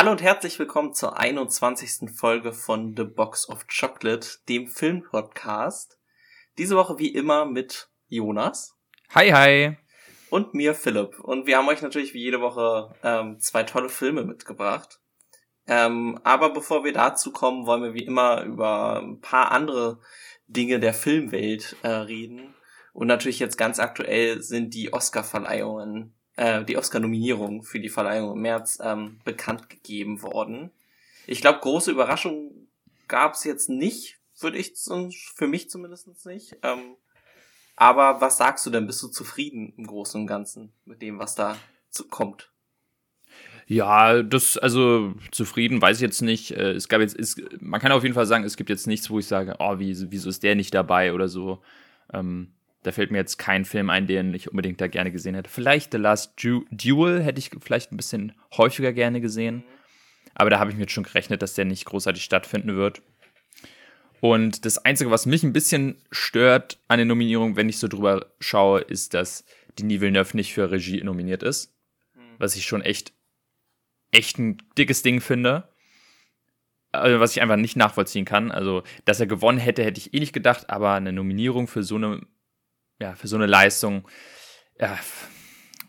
Hallo und herzlich willkommen zur 21. Folge von The Box of Chocolate, dem Filmpodcast. Diese Woche wie immer mit Jonas. Hi, hi. Und mir, Philipp. Und wir haben euch natürlich wie jede Woche ähm, zwei tolle Filme mitgebracht. Ähm, aber bevor wir dazu kommen, wollen wir wie immer über ein paar andere Dinge der Filmwelt äh, reden. Und natürlich jetzt ganz aktuell sind die Oscar-Verleihungen äh, die Oscar-Nominierung für die Verleihung im März ähm, bekannt gegeben worden. Ich glaube, große Überraschung gab es jetzt nicht, würde ich für mich zumindest nicht. Ähm, aber was sagst du denn? Bist du zufrieden im Großen und Ganzen mit dem, was da zu, kommt? Ja, das, also zufrieden weiß ich jetzt nicht. Äh, es gab jetzt, es, man kann auf jeden Fall sagen, es gibt jetzt nichts, wo ich sage, oh, wie, wieso ist der nicht dabei oder so. Ähm, da fällt mir jetzt kein Film ein, den ich unbedingt da gerne gesehen hätte. Vielleicht The Last du Duel hätte ich vielleicht ein bisschen häufiger gerne gesehen. Aber da habe ich mir jetzt schon gerechnet, dass der nicht großartig stattfinden wird. Und das Einzige, was mich ein bisschen stört an den Nominierungen, wenn ich so drüber schaue, ist, dass Denis Villeneuve nicht für Regie nominiert ist. Was ich schon echt, echt ein dickes Ding finde. Also, was ich einfach nicht nachvollziehen kann. Also, dass er gewonnen hätte, hätte ich eh nicht gedacht, aber eine Nominierung für so eine ja, für so eine Leistung ja,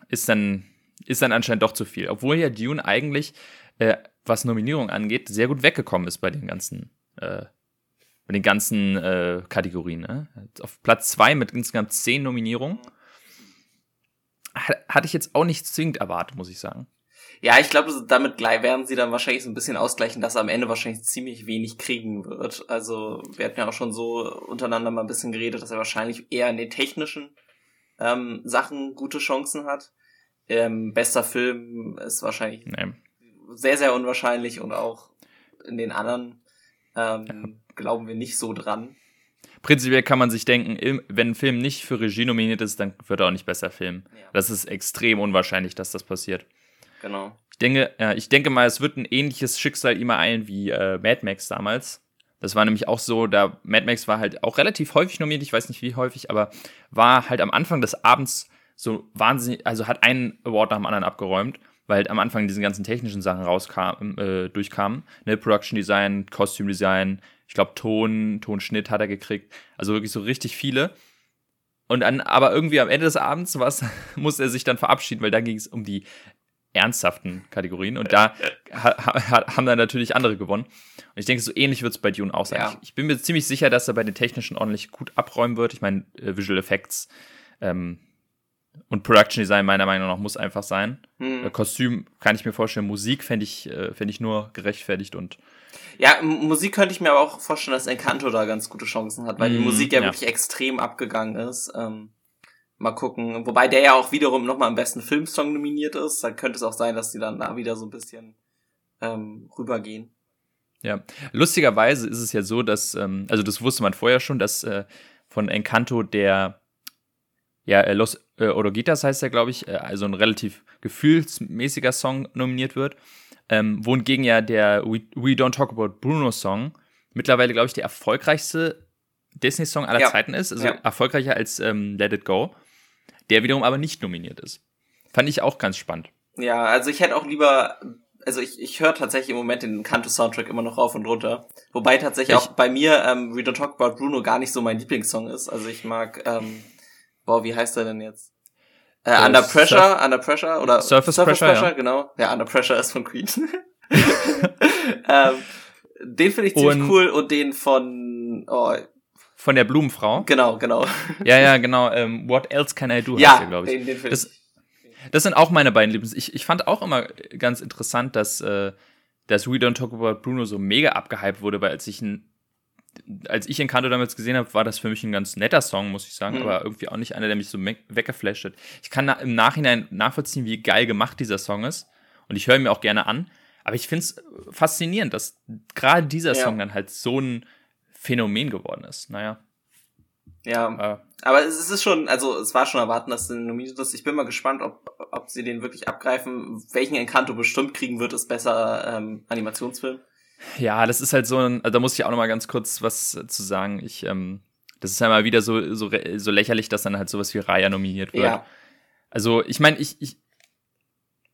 ist, dann, ist dann anscheinend doch zu viel. Obwohl ja Dune eigentlich, äh, was Nominierung angeht, sehr gut weggekommen ist bei den ganzen, äh, bei den ganzen äh, Kategorien. Ne? Auf Platz zwei mit insgesamt zehn Nominierungen. Hatte ich jetzt auch nicht zwingend erwartet, muss ich sagen. Ja, ich glaube, damit werden sie dann wahrscheinlich so ein bisschen ausgleichen, dass er am Ende wahrscheinlich ziemlich wenig kriegen wird. Also wir hatten ja auch schon so untereinander mal ein bisschen geredet, dass er wahrscheinlich eher in den technischen ähm, Sachen gute Chancen hat. Ähm, bester Film ist wahrscheinlich nee. sehr, sehr unwahrscheinlich und auch in den anderen ähm, ja. glauben wir nicht so dran. Prinzipiell kann man sich denken, wenn ein Film nicht für Regie nominiert ist, dann wird er auch nicht besser filmen. Ja. Das ist extrem unwahrscheinlich, dass das passiert. Genau. Ich denke, ja, ich denke mal, es wird ein ähnliches Schicksal immer eilen wie äh, Mad Max damals. Das war nämlich auch so, da Mad Max war halt auch relativ häufig nominiert, ich weiß nicht wie häufig, aber war halt am Anfang des Abends so wahnsinnig, also hat einen Award nach dem anderen abgeräumt, weil halt am Anfang diese ganzen technischen Sachen rauskamen, äh, durchkamen. Ne, Production Design, Costume Design, ich glaube Ton, Tonschnitt hat er gekriegt. Also wirklich so richtig viele. Und dann, aber irgendwie am Ende des Abends was, muss er sich dann verabschieden, weil da ging es um die ernsthaften Kategorien. Und da ha, ha, haben dann natürlich andere gewonnen. Und ich denke, so ähnlich wird es bei Dune auch sein. Ja. Ich, ich, bin mir ziemlich sicher, dass er bei den technischen ordentlich gut abräumen wird. Ich meine, äh, Visual Effects ähm, und Production Design meiner Meinung nach muss einfach sein. Hm. Äh, Kostüm kann ich mir vorstellen. Musik fände ich, äh, fänd ich nur gerechtfertigt und ja, Musik könnte ich mir aber auch vorstellen, dass Encanto da ganz gute Chancen hat, weil die Musik ja, ja, wirklich extrem abgegangen ist. Ähm, Mal gucken. Wobei der ja auch wiederum nochmal am besten Filmsong nominiert ist. Dann könnte es auch sein, dass die dann da wieder so ein bisschen ähm, rübergehen. Ja, lustigerweise ist es ja so, dass, ähm, also das wusste man vorher schon, dass äh, von Encanto der, ja, äh, Los äh, Orogitas heißt er, glaube ich, äh, also ein relativ gefühlsmäßiger Song nominiert wird. Ähm, wohingegen ja der We, We Don't Talk About Bruno Song mittlerweile, glaube ich, der erfolgreichste Disney-Song aller ja. Zeiten ist. Also ja. erfolgreicher als ähm, Let It Go der wiederum aber nicht nominiert ist. Fand ich auch ganz spannend. Ja, also ich hätte auch lieber, also ich, ich höre tatsächlich im Moment den Kanto-Soundtrack immer noch rauf und runter. Wobei tatsächlich ich, auch bei mir ähm, We Don't Talk About Bruno gar nicht so mein Lieblingssong ist. Also ich mag, ähm, boah, wie heißt der denn jetzt? Äh, uh, Under Pressure, Surf Under Pressure oder Surface, Surface Pressure, Pressure ja. genau. Ja, Under Pressure ist von Queen. ähm, den finde ich ziemlich und cool und den von, oh, von der Blumenfrau. Genau, genau. Ja, ja, genau. Ähm, What Else Can I Do ja, heißt glaube ich. Den, den das, das sind auch meine beiden Lieblings. Ich, ich fand auch immer ganz interessant, dass, äh, dass We Don't Talk About Bruno so mega abgehypt wurde, weil als ich ein als ich Encanto damals gesehen habe, war das für mich ein ganz netter Song, muss ich sagen, mhm. aber irgendwie auch nicht einer, der mich so weggeflasht hat. Ich kann na im Nachhinein nachvollziehen, wie geil gemacht dieser Song ist und ich höre ihn mir auch gerne an, aber ich finde es faszinierend, dass gerade dieser ja. Song dann halt so ein Phänomen geworden ist. Naja. Ja, äh. aber es ist schon, also es war schon erwarten, dass sie nominiert ist. Ich bin mal gespannt, ob, ob sie den wirklich abgreifen. Welchen Encanto bestimmt kriegen wird, ist besser ähm, Animationsfilm. Ja, das ist halt so ein, also da muss ich auch noch mal ganz kurz was zu sagen. Ich, ähm, das ist ja mal wieder so, so, so lächerlich, dass dann halt sowas wie Raya nominiert wird. Ja. Also ich meine, ich, ich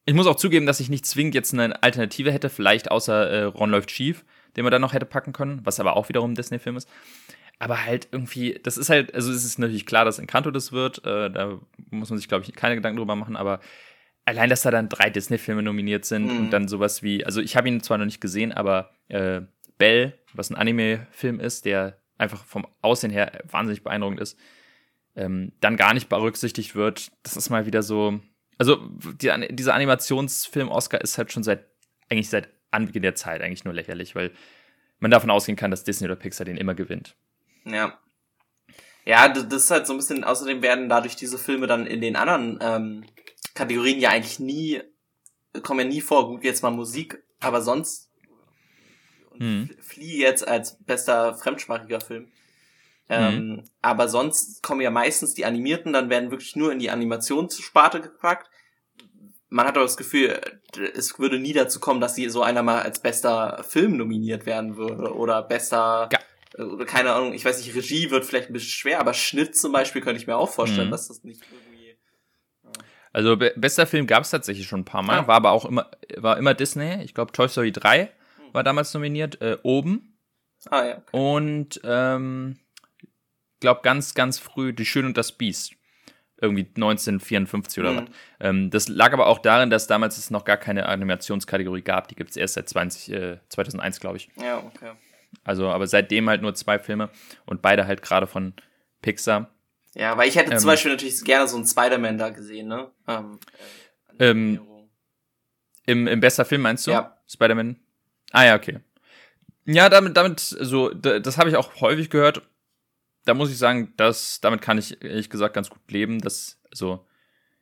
ich muss auch zugeben, dass ich nicht zwingend jetzt eine Alternative hätte, vielleicht außer äh, Ron läuft schief, den man dann noch hätte packen können, was aber auch wiederum ein Disney-Film ist. Aber halt irgendwie, das ist halt, also es ist natürlich klar, dass Encanto das wird, äh, da muss man sich, glaube ich, keine Gedanken drüber machen, aber allein, dass da dann drei Disney-Filme nominiert sind mhm. und dann sowas wie, also ich habe ihn zwar noch nicht gesehen, aber äh, Belle, was ein Anime-Film ist, der einfach vom Aussehen her wahnsinnig beeindruckend ist, ähm, dann gar nicht berücksichtigt wird, das ist mal wieder so. Also, die, dieser Animationsfilm-Oscar ist halt schon seit, eigentlich seit Anbeginn der Zeit eigentlich nur lächerlich, weil man davon ausgehen kann, dass Disney oder Pixar den immer gewinnt. Ja. Ja, das ist halt so ein bisschen, außerdem werden dadurch diese Filme dann in den anderen ähm, Kategorien ja eigentlich nie, kommen ja nie vor. Gut, jetzt mal Musik, aber sonst hm. Flea jetzt als bester fremdsprachiger Film. Ähm, mhm. Aber sonst kommen ja meistens die Animierten, dann werden wirklich nur in die Animationssparte gepackt. Man hat aber das Gefühl, es würde nie dazu kommen, dass sie so einer mal als bester Film nominiert werden würde oder bester, ja. oder keine Ahnung, ich weiß nicht, Regie wird vielleicht ein bisschen schwer, aber Schnitt zum Beispiel könnte ich mir auch vorstellen, mhm. dass das nicht irgendwie. Ja. Also be bester Film gab es tatsächlich schon ein paar Mal, ja. war aber auch immer, war immer Disney. Ich glaube Toy Story 3 mhm. war damals nominiert, äh, oben. Ah ja. Okay. Und ähm, glaube ganz, ganz früh Die Schön und das Biest. Irgendwie 1954 oder mhm. was. Ähm, das lag aber auch darin, dass damals es noch gar keine Animationskategorie gab. Die gibt es erst seit 20, äh, 2001, glaube ich. Ja, okay. Also, aber seitdem halt nur zwei Filme und beide halt gerade von Pixar. Ja, weil ich hätte ähm, zum Beispiel natürlich gerne so einen Spider-Man da gesehen, ne? Ähm, äh, ähm, im, Im bester Film meinst du? Ja. Spider-Man? Ah ja, okay. Ja, damit, damit, so, das habe ich auch häufig gehört da muss ich sagen, dass, damit kann ich ehrlich gesagt ganz gut leben. Dass, also,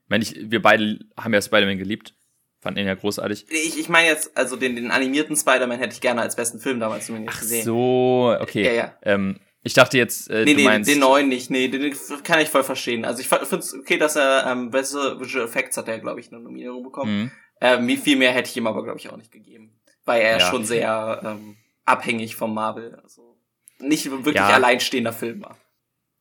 wenn ich, wir beide haben ja Spider-Man geliebt. Fanden ihn ja großartig. Ich, ich meine jetzt, also den, den animierten Spider-Man hätte ich gerne als besten Film damals zumindest Ach gesehen. so, okay. Ja, ja. Ähm, ich dachte jetzt, äh, nee, du nee, meinst... den neuen nicht. Nee, den, kann ich voll verstehen. Also ich finde es okay, dass er ähm, bessere Visual Effects hat er, glaube ich, eine Nominierung bekommen. Mhm. Ähm, viel mehr hätte ich ihm aber, glaube ich, auch nicht gegeben. Weil er ja. schon sehr ähm, abhängig vom Marvel. Also nicht wirklich ja. alleinstehender Film war.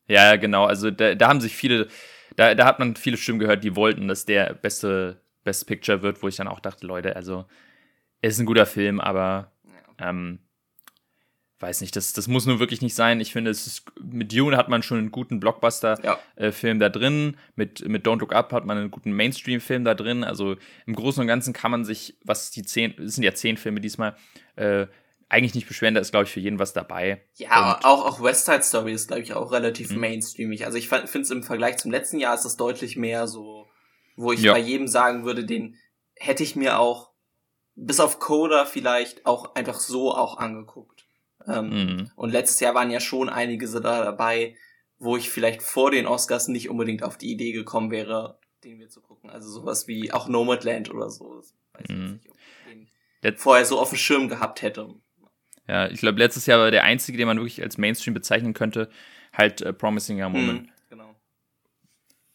Ja, genau. Also da, da haben sich viele, da, da hat man viele Stimmen gehört, die wollten, dass der beste Best Picture wird, wo ich dann auch dachte, Leute, also es ist ein guter Film, aber ja. ähm, weiß nicht, das, das muss nun wirklich nicht sein. Ich finde, es ist, mit Dune hat man schon einen guten Blockbuster-Film ja. äh, da drin. Mit, mit Don't Look Up hat man einen guten Mainstream-Film da drin. Also im Großen und Ganzen kann man sich, was die zehn, es sind ja zehn Filme diesmal, äh, eigentlich nicht beschweren, da ist, glaube ich, für jeden was dabei. Ja, und auch, auch West Side Story ist, glaube ich, auch relativ mhm. mainstreamig. Also ich finde es im Vergleich zum letzten Jahr ist es deutlich mehr so, wo ich ja. bei jedem sagen würde, den hätte ich mir auch, bis auf Coda vielleicht, auch einfach so auch angeguckt. Ähm, mhm. Und letztes Jahr waren ja schon einige so da dabei, wo ich vielleicht vor den Oscars nicht unbedingt auf die Idee gekommen wäre, den wir zu gucken. Also sowas wie auch Nomadland oder so. Das weiß mhm. nicht, ob ich den vorher so auf dem Schirm gehabt hätte. Ja, ich glaube, letztes Jahr war der einzige, den man wirklich als Mainstream bezeichnen könnte, halt äh, Promising Young Woman. Mhm, genau.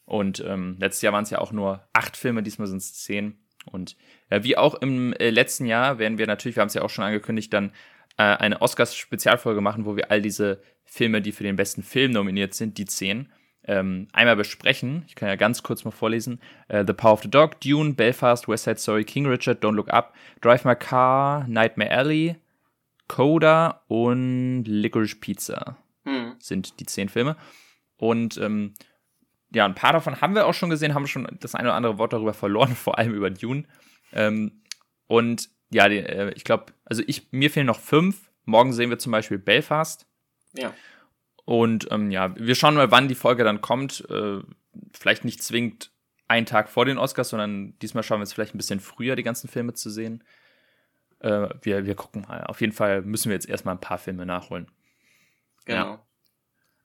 Und ähm, letztes Jahr waren es ja auch nur acht Filme, diesmal sind es zehn. Und äh, wie auch im äh, letzten Jahr werden wir natürlich, wir haben es ja auch schon angekündigt, dann äh, eine Oscars-Spezialfolge machen, wo wir all diese Filme, die für den besten Film nominiert sind, die zehn, ähm, einmal besprechen. Ich kann ja ganz kurz mal vorlesen. Uh, the Power of the Dog, Dune, Belfast, West Side Story, King Richard, Don't Look Up, Drive My Car, Nightmare Alley, Coda und Licorice Pizza hm. sind die zehn Filme. Und ähm, ja, ein paar davon haben wir auch schon gesehen, haben schon das eine oder andere Wort darüber verloren, vor allem über Dune. Ähm, und ja, die, äh, ich glaube, also ich, mir fehlen noch fünf. Morgen sehen wir zum Beispiel Belfast. Ja. Und ähm, ja, wir schauen mal, wann die Folge dann kommt. Äh, vielleicht nicht zwingend einen Tag vor den Oscars, sondern diesmal schauen wir es vielleicht ein bisschen früher, die ganzen Filme zu sehen. Äh, wir, wir gucken mal. Auf jeden Fall müssen wir jetzt erstmal ein paar Filme nachholen. Genau. Ja.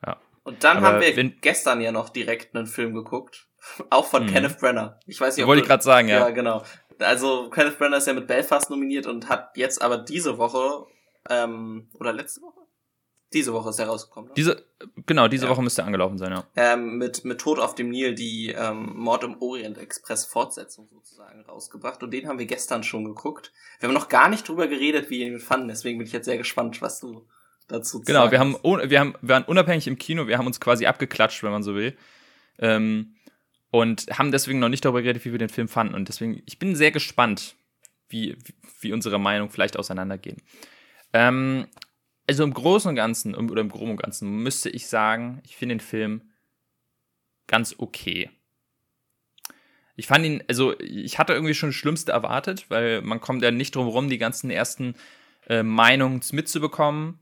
ja. Und dann Aber haben wir wenn, gestern ja noch direkt einen Film geguckt. Auch von mh. Kenneth Brenner. Ich weiß nicht, ob Wollte ich gerade sagen, ja. Ja, genau. Also Kenneth Brenner ist ja mit Belfast nominiert und hat jetzt aber diese Woche ähm, oder letzte Woche diese Woche ist er rausgekommen. Ne? Diese, genau, diese ja. Woche müsste er angelaufen sein, ja. Ähm, mit, mit Tod auf dem Nil die ähm, Mord im Orient Express Fortsetzung sozusagen rausgebracht. Und den haben wir gestern schon geguckt. Wir haben noch gar nicht drüber geredet, wie wir ihn fanden. Deswegen bin ich jetzt sehr gespannt, was du dazu sagst. Genau, wir haben, wir haben, wir waren unabhängig im Kino. Wir haben uns quasi abgeklatscht, wenn man so will. Ähm, und haben deswegen noch nicht darüber geredet, wie wir den Film fanden. Und deswegen, ich bin sehr gespannt, wie, wie unsere Meinung vielleicht auseinandergehen. Ähm, also im Großen und Ganzen, oder im Groben und Ganzen, müsste ich sagen, ich finde den Film ganz okay. Ich fand ihn, also ich hatte irgendwie schon das Schlimmste erwartet, weil man kommt ja nicht drum rum, die ganzen ersten äh, Meinungen mitzubekommen,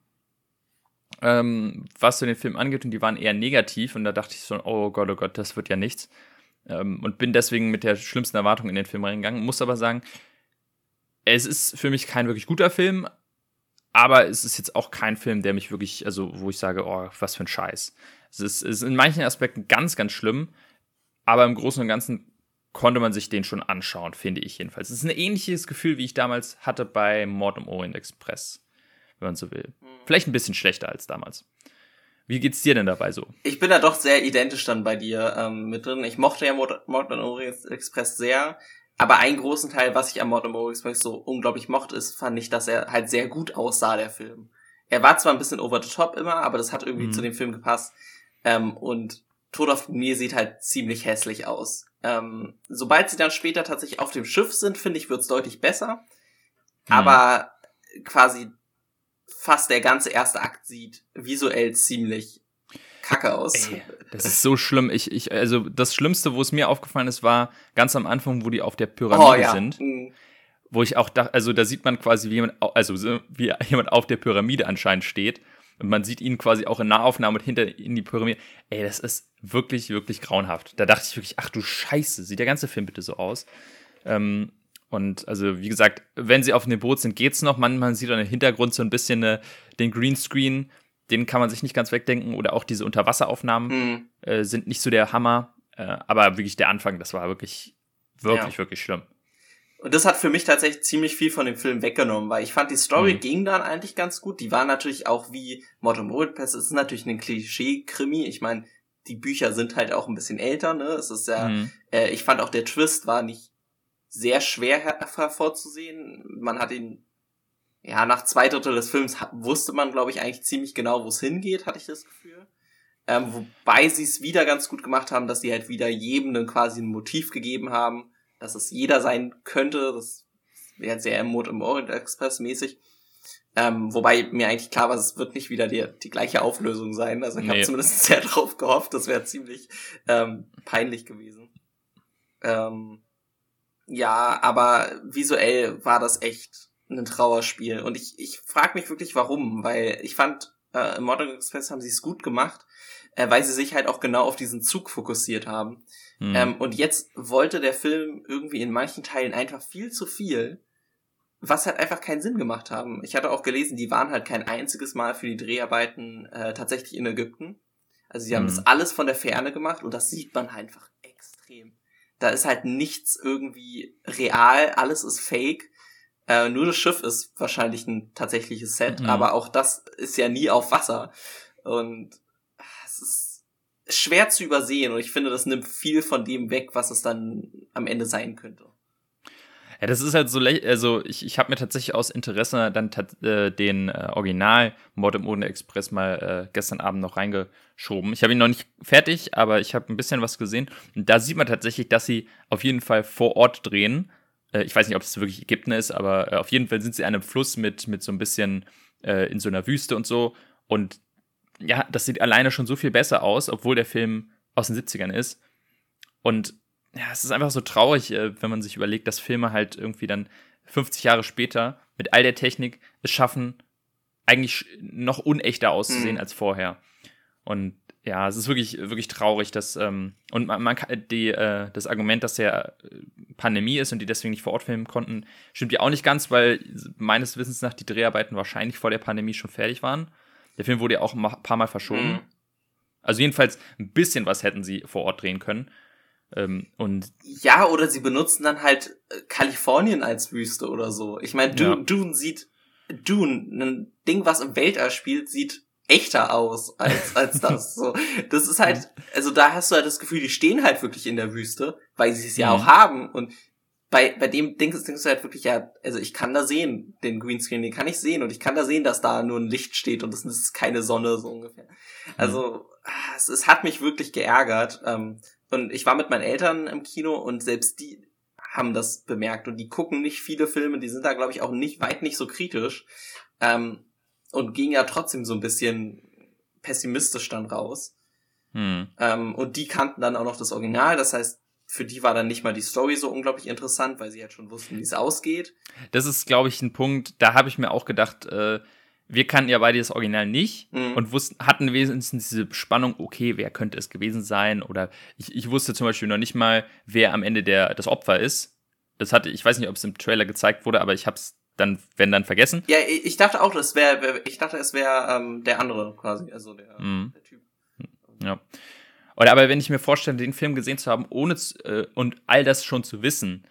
ähm, was so den Film angeht, und die waren eher negativ. Und da dachte ich so, oh Gott, oh Gott, das wird ja nichts. Ähm, und bin deswegen mit der schlimmsten Erwartung in den Film reingegangen. Muss aber sagen, es ist für mich kein wirklich guter Film, aber es ist jetzt auch kein Film, der mich wirklich, also wo ich sage, oh, was für ein Scheiß. Es ist, es ist in manchen Aspekten ganz, ganz schlimm, aber im Großen und Ganzen konnte man sich den schon anschauen, finde ich jedenfalls. Es ist ein ähnliches Gefühl, wie ich damals hatte bei Mord im Orient Express, wenn man so will. Mhm. Vielleicht ein bisschen schlechter als damals. Wie geht's dir denn dabei so? Ich bin da doch sehr identisch dann bei dir ähm, mit drin. Ich mochte ja Mord, Mord im Orient Express sehr. Aber einen großen Teil, was ich am Mord Express so unglaublich mochte, ist, fand ich, dass er halt sehr gut aussah, der Film. Er war zwar ein bisschen over the top immer, aber das hat irgendwie mhm. zu dem Film gepasst. Ähm, und Tod auf mir sieht halt ziemlich hässlich aus. Ähm, sobald sie dann später tatsächlich auf dem Schiff sind, finde ich, wird's deutlich besser. Mhm. Aber quasi fast der ganze erste Akt sieht visuell ziemlich kacke aus. Ey, das ist so schlimm. Ich, ich, also das Schlimmste, wo es mir aufgefallen ist, war ganz am Anfang, wo die auf der Pyramide oh, ja. sind. Mhm. Wo ich auch dachte, also da sieht man quasi, wie jemand, also wie jemand auf der Pyramide anscheinend steht. Und man sieht ihn quasi auch in Nahaufnahme und hinter in die Pyramide. Ey, das ist wirklich, wirklich grauenhaft. Da dachte ich wirklich, ach du Scheiße, sieht der ganze Film bitte so aus. Ähm, und also, wie gesagt, wenn sie auf dem Boot sind, geht's noch. Man, man sieht an im Hintergrund so ein bisschen äh, den Greenscreen, den kann man sich nicht ganz wegdenken. Oder auch diese Unterwasseraufnahmen mhm. äh, sind nicht so der Hammer. Äh, aber wirklich der Anfang, das war wirklich, wirklich, ja. wirklich schlimm. Und das hat für mich tatsächlich ziemlich viel von dem Film weggenommen, weil ich fand, die Story mhm. ging dann eigentlich ganz gut. Die war natürlich auch wie Mord und Pass. Es ist natürlich ein Klischee-Krimi. Ich meine, die Bücher sind halt auch ein bisschen älter, ne? Es ist ja, mhm. äh, ich fand auch der Twist war nicht sehr schwer hervorzusehen. Man hat ihn, ja, nach zwei Drittel des Films wusste man, glaube ich, eigentlich ziemlich genau, wo es hingeht, hatte ich das Gefühl. Ähm, wobei sie es wieder ganz gut gemacht haben, dass sie halt wieder jedem dann quasi ein Motiv gegeben haben dass es jeder sein könnte. Das wäre sehr im Mode im Orient Express mäßig. Ähm, wobei mir eigentlich klar war, es wird nicht wieder die, die gleiche Auflösung sein. Also ich nee. habe zumindest sehr drauf gehofft, das wäre ziemlich ähm, peinlich gewesen. Ähm, ja, aber visuell war das echt ein Trauerspiel. Und ich, ich frage mich wirklich, warum, weil ich fand, äh, im Modern Express haben sie es gut gemacht, äh, weil sie sich halt auch genau auf diesen Zug fokussiert haben. Mhm. Ähm, und jetzt wollte der Film irgendwie in manchen Teilen einfach viel zu viel, was halt einfach keinen Sinn gemacht haben. Ich hatte auch gelesen, die waren halt kein einziges Mal für die Dreharbeiten äh, tatsächlich in Ägypten. Also sie haben mhm. das alles von der Ferne gemacht und das sieht man halt einfach extrem. Da ist halt nichts irgendwie real, alles ist fake. Äh, nur das Schiff ist wahrscheinlich ein tatsächliches Set, mhm. aber auch das ist ja nie auf Wasser. Und es ist schwer zu übersehen und ich finde, das nimmt viel von dem weg, was es dann am Ende sein könnte. Ja, das ist halt so, also ich, ich habe mir tatsächlich aus Interesse dann äh, den äh, Original Mord im Ohne Express mal äh, gestern Abend noch reingeschoben. Ich habe ihn noch nicht fertig, aber ich habe ein bisschen was gesehen. Und da sieht man tatsächlich, dass sie auf jeden Fall vor Ort drehen. Äh, ich weiß nicht, ob es wirklich Ägypten ist, aber äh, auf jeden Fall sind sie an einem Fluss mit, mit so ein bisschen äh, in so einer Wüste und so. Und ja, das sieht alleine schon so viel besser aus, obwohl der Film aus den 70ern ist. Und ja, es ist einfach so traurig, äh, wenn man sich überlegt, dass Filme halt irgendwie dann 50 Jahre später mit all der Technik es schaffen, eigentlich noch unechter auszusehen mhm. als vorher. Und ja, es ist wirklich, wirklich traurig, dass, ähm, und man, man die, äh, das Argument, dass der äh, Pandemie ist und die deswegen nicht vor Ort filmen konnten, stimmt ja auch nicht ganz, weil meines Wissens nach die Dreharbeiten wahrscheinlich vor der Pandemie schon fertig waren. Der Film wurde ja auch ein paar Mal verschoben. Mhm. Also jedenfalls ein bisschen was hätten sie vor Ort drehen können. Ähm, und ja, oder sie benutzen dann halt äh, Kalifornien als Wüste oder so. Ich meine, Dune, ja. Dune sieht Dune, ein Ding, was im Weltall spielt, sieht echter aus als, als das. So, das ist halt, also da hast du halt das Gefühl, die stehen halt wirklich in der Wüste, weil sie es ja mhm. auch haben. Und bei, bei dem Ding denkst du halt wirklich, ja, also ich kann da sehen, den Greenscreen, den kann ich sehen und ich kann da sehen, dass da nur ein Licht steht und das ist keine Sonne, so ungefähr. Also, mhm. es, es hat mich wirklich geärgert. Ähm, und ich war mit meinen Eltern im Kino und selbst die haben das bemerkt und die gucken nicht viele Filme, die sind da glaube ich auch nicht weit nicht so kritisch ähm, und gingen ja trotzdem so ein bisschen pessimistisch dann raus. Hm. Ähm, und die kannten dann auch noch das Original, das heißt, für die war dann nicht mal die Story so unglaublich interessant, weil sie halt schon wussten, wie es ausgeht. Das ist, glaube ich, ein Punkt, da habe ich mir auch gedacht, äh, wir kannten ja beide das Original nicht mhm. und wussten, hatten wenigstens diese Spannung, okay, wer könnte es gewesen sein? Oder ich, ich wusste zum Beispiel noch nicht mal, wer am Ende der, das Opfer ist. Das hatte, ich weiß nicht, ob es im Trailer gezeigt wurde, aber ich habe es dann, wenn dann vergessen. Ja, ich dachte auch, das wäre, ich dachte, es wäre ähm, der andere quasi, also der, mhm. der Typ. Ja. Oder aber wenn ich mir vorstelle, den Film gesehen zu haben, ohne äh, und all das schon zu wissen,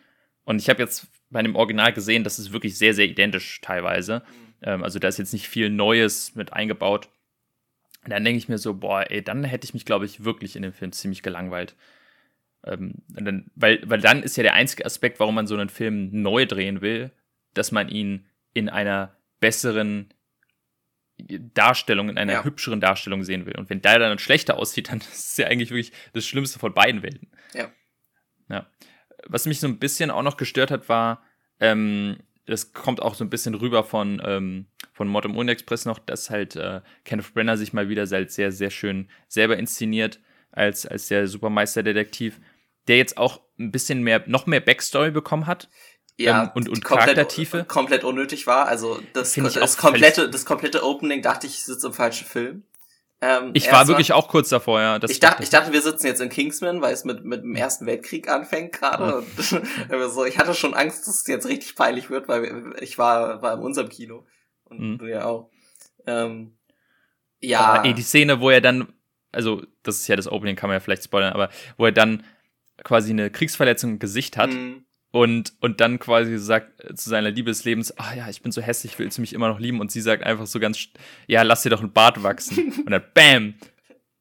und ich habe jetzt bei dem Original gesehen, das ist wirklich sehr, sehr identisch teilweise. Mhm. Ähm, also da ist jetzt nicht viel Neues mit eingebaut. Und dann denke ich mir so, boah, ey, dann hätte ich mich, glaube ich, wirklich in dem Film ziemlich gelangweilt. Ähm, dann, weil, weil dann ist ja der einzige Aspekt, warum man so einen Film neu drehen will, dass man ihn in einer besseren Darstellung, in einer ja. hübscheren Darstellung sehen will. Und wenn der dann schlechter aussieht, dann ist es ja eigentlich wirklich das Schlimmste von beiden Welten. Ja. Ja. Was mich so ein bisschen auch noch gestört hat, war, ähm, das kommt auch so ein bisschen rüber von, ähm, von Mod im Express noch, dass halt äh, Kenneth Brenner sich mal wieder sehr, sehr schön selber inszeniert als, als der Supermeisterdetektiv, der jetzt auch ein bisschen mehr, noch mehr Backstory bekommen hat ja, ähm, und, und komplett, Charaktertiefe. komplett unnötig war. Also das, das, komplette, das komplette Opening dachte ich, ich sitze im falschen Film. Ähm, ich war wirklich mal, auch kurz davor, ja. ich, dachte, ich dachte, wir sitzen jetzt in Kingsman, weil es mit, mit dem Ersten Weltkrieg anfängt gerade. Ja. so, ich hatte schon Angst, dass es jetzt richtig peinlich wird, weil ich war, war in unserem Kino. Und mhm. du ja auch. Ähm, ja. Aber, ey, die Szene, wo er dann, also das ist ja das Opening, kann man ja vielleicht spoilern, aber wo er dann quasi eine Kriegsverletzung im Gesicht hat. Mhm und, und dann quasi sagt äh, zu seiner Liebe des Lebens, ah ja, ich bin so hässlich, willst du mich immer noch lieben? Und sie sagt einfach so ganz, ja, lass dir doch einen Bart wachsen. Und dann, bam,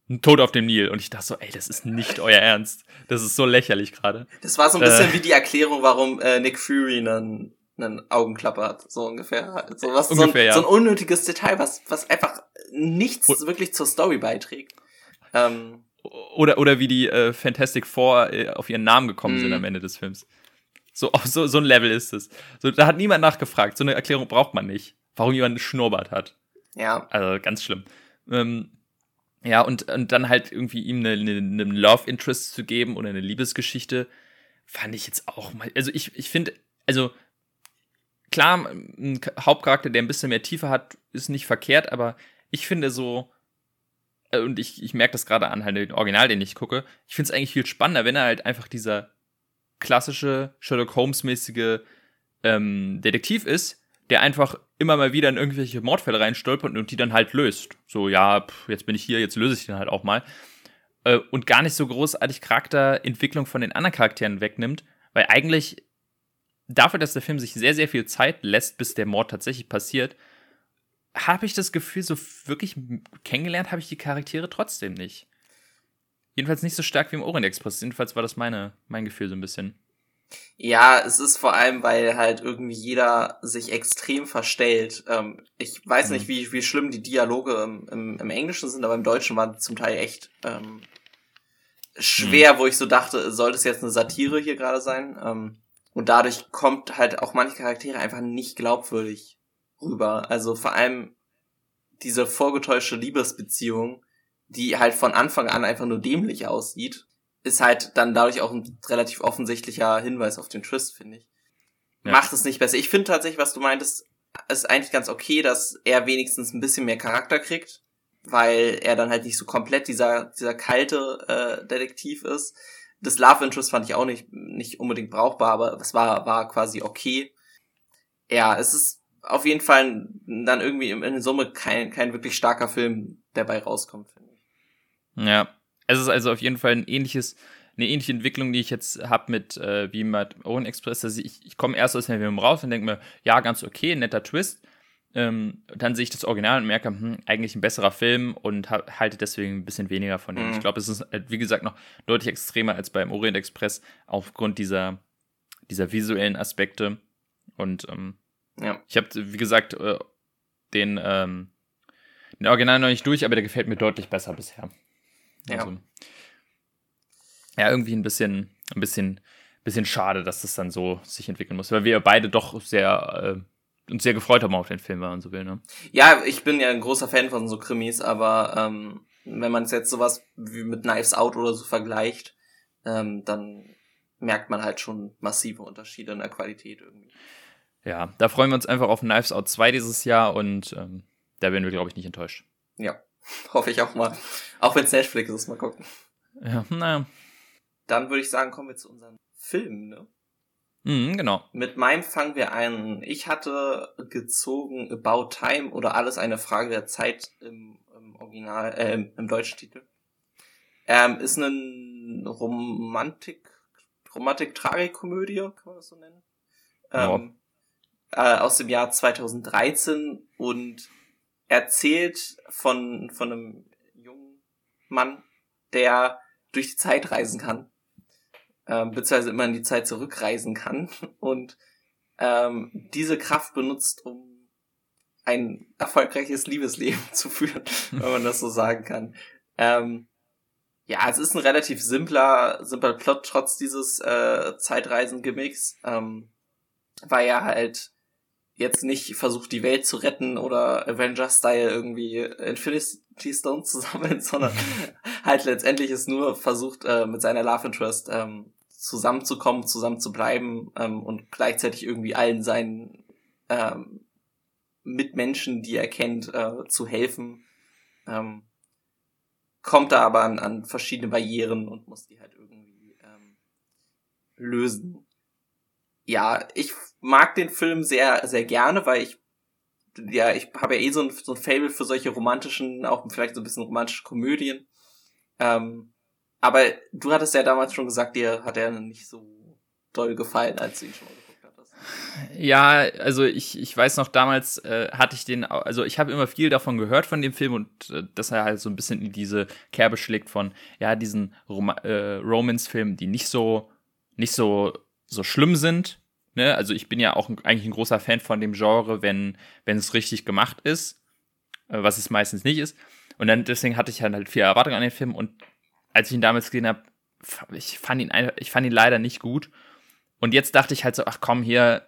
ein Tod auf dem Nil. Und ich dachte so, ey, das ist nicht euer Ernst. Das ist so lächerlich gerade. Das war so ein bisschen äh, wie die Erklärung, warum äh, Nick Fury einen, einen Augenklapper hat, so ungefähr. So, was, ungefähr, so, ein, ja. so ein unnötiges Detail, was, was einfach nichts und, wirklich zur Story beiträgt. Ähm, oder, oder wie die äh, Fantastic Four äh, auf ihren Namen gekommen sind mhm. am Ende des Films. So, so, so ein Level ist es. So, da hat niemand nachgefragt. So eine Erklärung braucht man nicht. Warum jemand einen Schnurrbart hat. Ja. Also ganz schlimm. Ähm, ja, und, und dann halt irgendwie ihm eine, eine, eine Love Interest zu geben oder eine Liebesgeschichte, fand ich jetzt auch mal. Also ich, ich finde, also klar, ein Hauptcharakter, der ein bisschen mehr Tiefe hat, ist nicht verkehrt, aber ich finde so, äh, und ich, ich merke das gerade an halt den Original, den ich gucke, ich finde es eigentlich viel spannender, wenn er halt einfach dieser klassische Sherlock Holmes-mäßige ähm, Detektiv ist, der einfach immer mal wieder in irgendwelche Mordfälle reinstolpert und die dann halt löst. So, ja, pff, jetzt bin ich hier, jetzt löse ich den halt auch mal. Äh, und gar nicht so großartig Charakterentwicklung von den anderen Charakteren wegnimmt, weil eigentlich dafür, dass der Film sich sehr, sehr viel Zeit lässt, bis der Mord tatsächlich passiert, habe ich das Gefühl, so wirklich kennengelernt habe ich die Charaktere trotzdem nicht. Jedenfalls nicht so stark wie im Orient Express. Jedenfalls war das meine, mein Gefühl so ein bisschen. Ja, es ist vor allem, weil halt irgendwie jeder sich extrem verstellt. Ähm, ich weiß mhm. nicht, wie, wie schlimm die Dialoge im, im, im, Englischen sind, aber im Deutschen waren zum Teil echt ähm, schwer, mhm. wo ich so dachte, soll das jetzt eine Satire hier gerade sein? Ähm, und dadurch kommt halt auch manche Charaktere einfach nicht glaubwürdig rüber. Also vor allem diese vorgetäuschte Liebesbeziehung die halt von Anfang an einfach nur dämlich aussieht, ist halt dann dadurch auch ein relativ offensichtlicher Hinweis auf den Twist, finde ich. Ja. Macht es nicht besser. Ich finde tatsächlich, was du meintest, ist eigentlich ganz okay, dass er wenigstens ein bisschen mehr Charakter kriegt, weil er dann halt nicht so komplett dieser, dieser kalte äh, Detektiv ist. Das Love Interest fand ich auch nicht, nicht unbedingt brauchbar, aber es war, war quasi okay. Ja, es ist auf jeden Fall dann irgendwie in Summe kein, kein wirklich starker Film, der bei rauskommt, finde ich. Ja, es ist also auf jeden Fall ein ähnliches, eine ähnliche Entwicklung, die ich jetzt habe mit äh, wie mit Owen Express. Also ich, ich komme erst aus dem Film raus und denke mir, ja, ganz okay, netter Twist. Ähm, dann sehe ich das Original und merke, hm, eigentlich ein besserer Film und halte deswegen ein bisschen weniger von ihm. Mhm. Ich glaube, es ist, äh, wie gesagt, noch deutlich extremer als beim Orient Express aufgrund dieser, dieser visuellen Aspekte. Und ähm, ja. ich habe, wie gesagt, äh, den, ähm, den Original noch nicht durch, aber der gefällt mir deutlich besser bisher. Ja. Also. ja, irgendwie ein bisschen, ein bisschen, bisschen schade, dass das dann so sich entwickeln muss, weil wir beide doch sehr äh, uns sehr gefreut haben auf den Film, wenn man so will. Ne? Ja, ich bin ja ein großer Fan von so Krimis, aber ähm, wenn man es jetzt sowas wie mit Knives Out oder so vergleicht, ähm, dann merkt man halt schon massive Unterschiede in der Qualität irgendwie. Ja, da freuen wir uns einfach auf Knives Out 2 dieses Jahr und ähm, da werden wir, glaube ich, nicht enttäuscht. Ja, hoffe ich auch mal. Auch wenn es Netflix ist, mal gucken. Ja, naja. Dann würde ich sagen, kommen wir zu unseren Filmen, ne? Mhm, genau. Mit meinem fangen wir an. Ich hatte gezogen About Time oder Alles eine Frage der Zeit im, im Original, äh, im, im deutschen Titel. Ähm, ist eine Romantik, Romantik-Tragikomödie, kann man das so nennen? Ähm, ja. äh, aus dem Jahr 2013 und erzählt von, von einem jungen Mann, der durch die Zeit reisen kann ähm, beziehungsweise immer in die Zeit zurückreisen kann und ähm, diese Kraft benutzt, um ein erfolgreiches Liebesleben zu führen, wenn man das so sagen kann. Ähm, ja, es ist ein relativ simpler, simpler Plot trotz dieses äh, Zeitreisen-Gimmicks, ähm, weil er halt jetzt nicht versucht, die Welt zu retten oder Avenger-Style irgendwie Infinity Stones zu sammeln, sondern halt letztendlich ist nur versucht, äh, mit seiner Love Interest ähm, zusammenzukommen, zusammen zu bleiben ähm, und gleichzeitig irgendwie allen seinen ähm, Mitmenschen, die er kennt, äh, zu helfen. Ähm, kommt da aber an, an verschiedene Barrieren und muss die halt irgendwie ähm, lösen. Ja, ich mag den Film sehr, sehr gerne, weil ich ja, ich habe ja eh so ein, so ein Fable für solche romantischen, auch vielleicht so ein bisschen romantische Komödien. Ähm, aber du hattest ja damals schon gesagt, dir hat er nicht so doll gefallen, als du ihn schon mal geguckt hattest. Ja, also ich, ich weiß noch, damals äh, hatte ich den, also ich habe immer viel davon gehört von dem Film und äh, dass er halt so ein bisschen in diese Kerbe schlägt von, ja, diesen Rom äh, Romance-Filmen, die nicht so, nicht so, so schlimm sind. Ne? Also ich bin ja auch eigentlich ein großer Fan von dem Genre, wenn, wenn es richtig gemacht ist, äh, was es meistens nicht ist. Und dann deswegen hatte ich halt, viel Erwartung an den Film und als ich ihn damals gesehen habe, ich fand ihn ich fand ihn leider nicht gut. Und jetzt dachte ich halt so, ach komm, hier,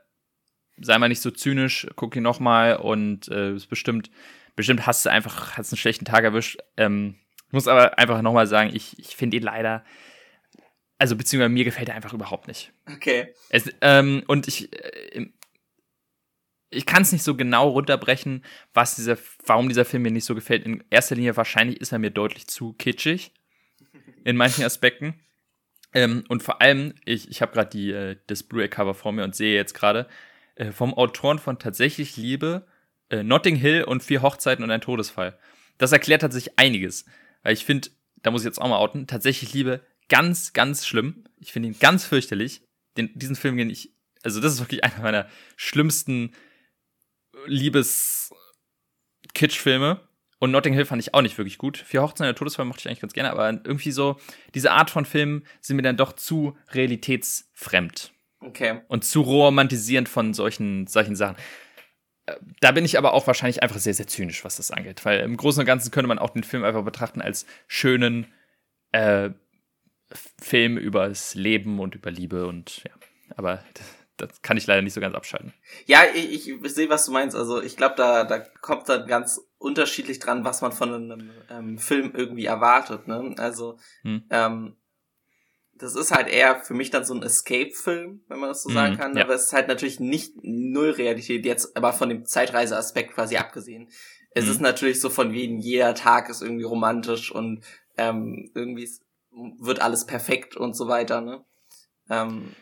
sei mal nicht so zynisch, guck ihn nochmal und äh, ist bestimmt, bestimmt hast du einfach, hast einen schlechten Tag erwischt. Ähm, muss aber einfach nochmal sagen, ich, ich finde ihn leider, also beziehungsweise mir gefällt er einfach überhaupt nicht. Okay. Es, ähm, und ich, äh, ich kann es nicht so genau runterbrechen, was dieser, warum dieser Film mir nicht so gefällt. In erster Linie wahrscheinlich ist er mir deutlich zu kitschig in manchen Aspekten. Ähm, und vor allem, ich, ich habe gerade äh, das Blu-ray-Cover vor mir und sehe jetzt gerade äh, vom Autoren von Tatsächlich Liebe, äh, Notting Hill und Vier Hochzeiten und ein Todesfall. Das erklärt tatsächlich einiges. Weil ich finde, da muss ich jetzt auch mal outen, Tatsächlich Liebe ganz, ganz schlimm. Ich finde ihn ganz fürchterlich. Den, diesen Film den ich, also das ist wirklich einer meiner schlimmsten Liebes-Kitsch-Filme. Und Notting Hill fand ich auch nicht wirklich gut. Vier Hochzeiten der Todesfall mochte ich eigentlich ganz gerne, aber irgendwie so, diese Art von Filmen sind mir dann doch zu realitätsfremd. Okay. Und zu romantisierend von solchen, solchen Sachen. Äh, da bin ich aber auch wahrscheinlich einfach sehr, sehr zynisch, was das angeht. Weil im Großen und Ganzen könnte man auch den Film einfach betrachten als schönen äh, Film über das Leben und über Liebe und ja. Aber das kann ich leider nicht so ganz abschalten. Ja, ich, ich sehe, was du meinst. Also ich glaube, da, da kommt dann ganz unterschiedlich dran, was man von einem ähm, Film irgendwie erwartet. Ne? Also hm. ähm, das ist halt eher für mich dann so ein Escape-Film, wenn man das so mhm, sagen kann. Ja. Aber es ist halt natürlich nicht null Realität, jetzt aber von dem Zeitreise-Aspekt quasi abgesehen. Es mhm. ist natürlich so von wegen, jeder Tag ist irgendwie romantisch und ähm, irgendwie wird alles perfekt und so weiter. Ne? Ähm,